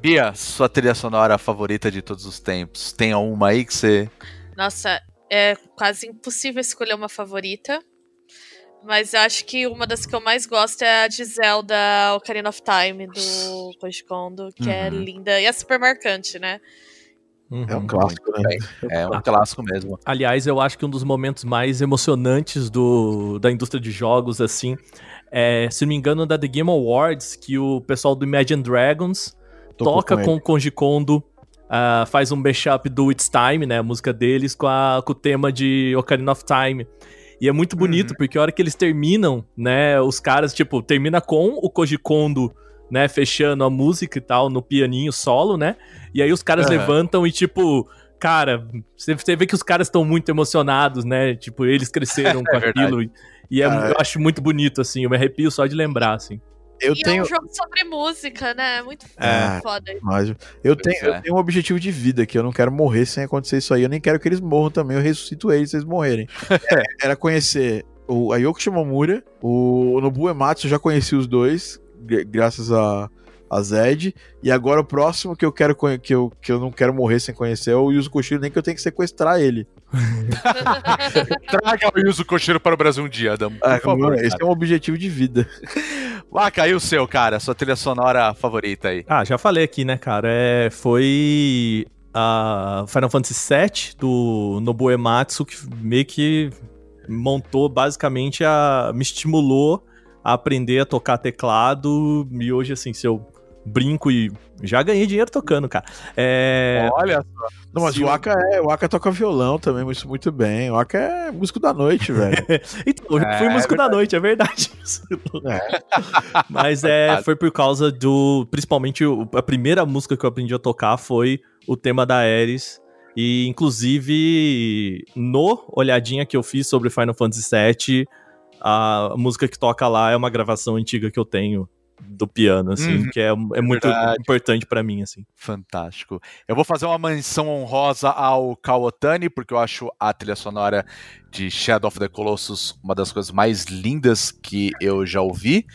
Bia, sua trilha sonora favorita de todos os tempos. Tem uma aí que você. Nossa, é quase impossível escolher uma favorita. Mas eu acho que uma das que eu mais gosto é a de Zelda Ocarina of Time, do Koji Kondo, que é Uhum. linda. E é super marcante, né? É um Uhum. clássico, né? É um clássico mesmo. Aliás, eu acho que um dos momentos mais emocionantes do, da indústria de jogos, assim, é, se não me engano, da The Game Awards, que o pessoal do Imagine Dragons Tocou toca com o Koji Kondo, ah, faz um mashup do It's Time, né, a música deles, com, a- com o tema de Ocarina of Time. E é muito bonito, porque a hora que eles terminam, né, os caras, tipo, termina com o Koji Kondo, né, fechando a música e tal, no pianinho solo, né, e aí os caras Aham. levantam e, tipo, cara, você, vê que os caras estão muito emocionados, né, tipo, eles cresceram com verdade. aquilo, e, é- Cara, eu acho muito bonito, assim, eu me arrepio só de lembrar, assim. Eu e tenho. é um jogo sobre música, né? Muito É. foda. Mas eu tenho, é. eu tenho um objetivo de vida que eu não quero morrer sem acontecer isso aí. Eu nem quero que eles morram também. Eu ressuscito eles se eles morrerem. É, Era conhecer o a Yoko Shimomura, o Nobuo Ematsu, eu já conheci os dois, gra- graças a, a Zed. E agora o próximo que eu quero que eu, que eu não quero morrer sem conhecer é o Yuzo Koshiro, nem que eu tenha que sequestrar ele. Traga o Yuzo Koshiro para o Brasil um dia. Por Ah, favor. esse cara. é um objetivo de vida. Ah, caiu o seu, cara. Sua trilha sonora favorita aí. Ah, já falei aqui, né, cara? É, foi a Final Fantasy VII do Nobuo Ematsu que meio que montou basicamente a me estimulou a aprender a tocar teclado e hoje assim, se eu brinco e já ganhei dinheiro tocando, cara. É, Olha Não, mas Se o Aka é, o Aka toca violão também, isso muito bem. O Aka é músico da noite, velho. Então, eu É, fui é músico da noite, é verdade. É. Mas é, foi por causa do. Principalmente a primeira música que eu aprendi a tocar foi o tema da Ares. E, inclusive, no olhadinha que eu fiz sobre Final Fantasy VII, a música que toca lá é uma gravação antiga que eu tenho do piano, assim, Uhum. que é, é muito verdade. importante pra mim, assim. Fantástico. Eu vou fazer uma menção honrosa ao Kawatani, porque eu acho a trilha sonora de Shadow of the Colossus uma das coisas mais lindas que eu já ouvi.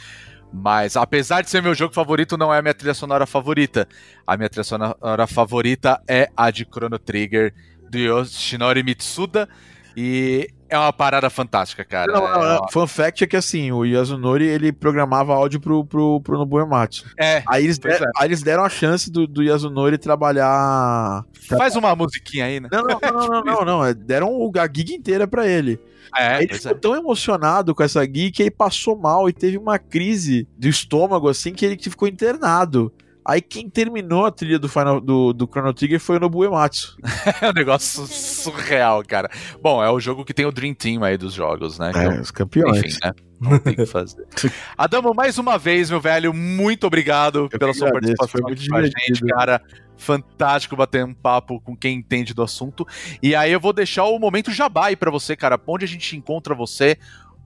Mas apesar de ser meu jogo favorito, não é a minha trilha sonora favorita. A minha trilha sonora favorita é a de Chrono Trigger do Yoshinori Mitsuda. E é uma parada fantástica, cara. Não, não, É não. uma- Fun fact é que assim, o Yasunori ele programava áudio pro, pro, pro Ematsu. É, Aí eles, der- aí eles deram a chance do, do Yasunori trabalhar. faz uma musiquinha aí, né? Não, não, não, não, não, não, é, Deram a gig inteira pra ele. É, Aí ele ficou é. tão emocionado com essa gig que ele passou mal e teve uma crise do estômago, assim, que ele ficou internado. Aí quem terminou a trilha do Final do, do Chrono Trigger foi o Nobu Ematsu. É um negócio surreal, cara. Bom, é o jogo que tem o Dream Team aí dos jogos, né? É, Então, os campeões. enfim, né? Não tem o que fazer. Adamo, mais uma vez, meu velho, muito obrigado Eu pela sua agradeço, participação foi muito aqui com a gente, cara. Fantástico bater um papo com quem entende do assunto. E aí eu vou deixar o momento jabá aí pra você, cara. Onde a gente encontra você,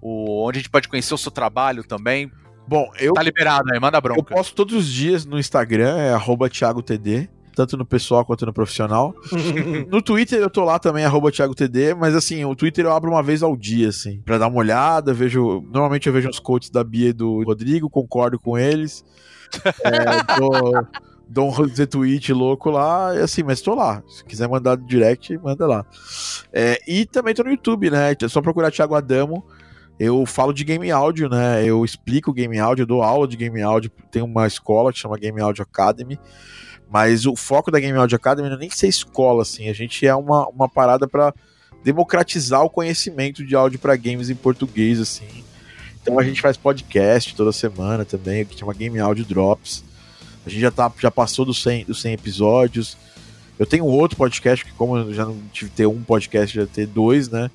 o, onde a gente pode conhecer o seu trabalho também. Bom, eu, Tá liberado aí, manda eu bronca. posto todos os dias no Instagram, é arroba ThiagoTD, tanto no pessoal quanto no profissional. No Twitter eu tô lá também, arroba ThiagoTD, mas assim, o Twitter eu abro uma vez ao dia, assim, pra dar uma olhada, vejo. Normalmente eu vejo os coaches da Bia e do Rodrigo, concordo com eles. É, dou, dou um retweet louco lá, e assim, mas tô lá. Se quiser mandar direct, manda lá. É, e também tô no YouTube, né? É só procurar Thiago Adamo. Eu falo de game áudio, né? Eu explico game áudio, dou aula de game áudio. Tem uma escola que chama Game Audio Academy. Mas o foco da Game Audio Academy não é nem ser escola, assim. A gente é uma, uma parada para democratizar o conhecimento de áudio para games em português, assim. Então a gente faz podcast toda semana também, que chama Game Audio Drops. A gente já, tá, já passou dos 100, dos 100 episódios. Eu tenho outro podcast, que como eu já não tive ter um podcast, já ter dois, né?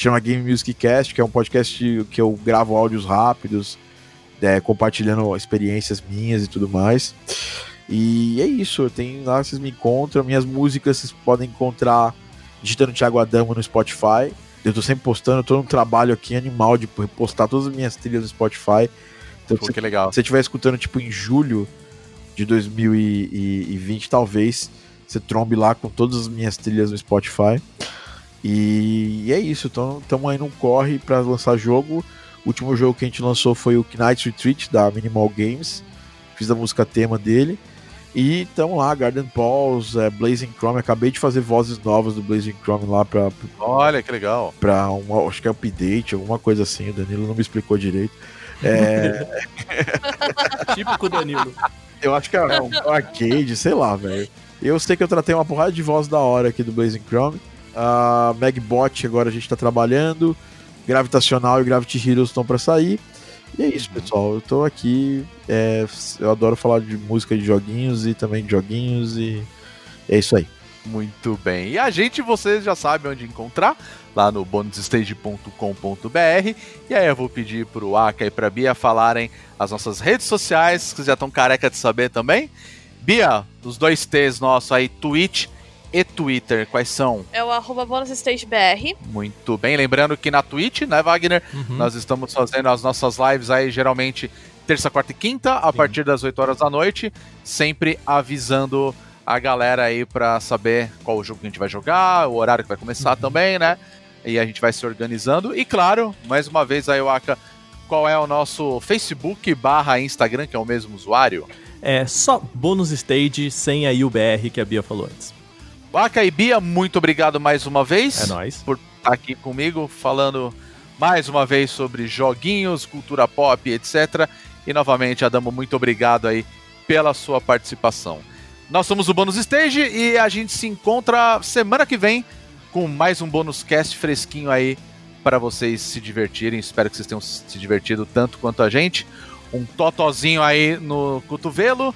Chama Game Music Cast, que é um podcast que eu gravo áudios rápidos, é, compartilhando experiências minhas e tudo mais. E é isso, tenho lá, vocês me encontram. Minhas músicas vocês podem encontrar digitando Thiago Adamo no Spotify. Eu tô sempre postando, eu tô num trabalho aqui animal de postar todas as minhas trilhas no Spotify. Então, Pô, se que legal. se você estiver escutando, tipo, em julho de 2020, talvez você trombe lá com todas as minhas trilhas no Spotify. E, e é isso, então estamos aí num corre para lançar jogo. O último jogo que a gente lançou foi o Knight's Retreat da Minimal Games. Fiz a música tema dele. E estamos lá, Garden Balls, é, Blazing Chrome. Acabei de fazer vozes novas do Blazing Chrome lá pra, Olha que legal. pra um, acho que é update, alguma coisa assim. O Danilo não me explicou direito. É, Típico Danilo. Eu acho que é um arcade, sei lá, velho. Eu sei que eu tratei uma porrada de voz da hora aqui do Blazing Chrome. A Magbot agora a gente tá trabalhando. Gravitacional e Gravity Heroes estão pra sair. E é isso, pessoal. Eu tô aqui. é, eu adoro falar de música de joguinhos e também de joguinhos. E é isso aí. Muito bem. E a gente, vocês já sabem onde encontrar, lá no bonusstage.com.br. E aí eu vou pedir pro Aka e pra Bia falarem as nossas redes sociais, que já estão careca de saber também. Bia, os dois T's nossos aí, Twitch e Twitter, quais são? É o arroba bonusstagebr. Muito bem. Lembrando que na Twitch, né, Wagner? Uhum. Nós estamos fazendo as nossas lives aí, geralmente terça, quarta e quinta, a partir das 8 horas da noite, sempre avisando a galera aí pra saber qual o jogo que a gente vai jogar, o horário que vai começar também, né? E a gente vai se organizando. E claro, mais uma vez aí, Waka, qual é o nosso Facebook barra Instagram, que é o mesmo usuário? É só bônus stage sem a UBR que a Bia falou antes. Waka e Bia, muito obrigado mais uma vez. É nóis. por estar aqui comigo falando mais uma vez sobre joguinhos, cultura pop, etc. E novamente, Adamo, muito obrigado aí pela sua participação. Nós somos o Bônus Stage e a gente se encontra semana que vem com mais um bônus cast fresquinho aí para vocês se divertirem. Espero que vocês tenham se divertido tanto quanto a gente. Um totozinho aí no cotovelo.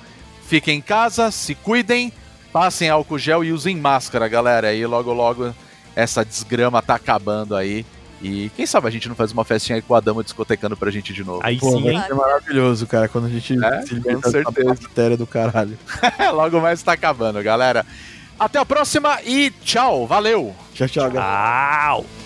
Fiquem em casa, se cuidem, passem álcool gel e usem máscara, galera. E logo logo essa desgrama tá acabando aí. E quem sabe a gente não faz uma festinha aí com a dama discotecando pra gente de novo. Aí Pô, sim, vai hein? ser maravilhoso, cara, quando a gente É, se com liberta certeza. bactéria do caralho. logo mais tá acabando, galera. Até a próxima e tchau, valeu! Tchau, tchau, galera. Tchau!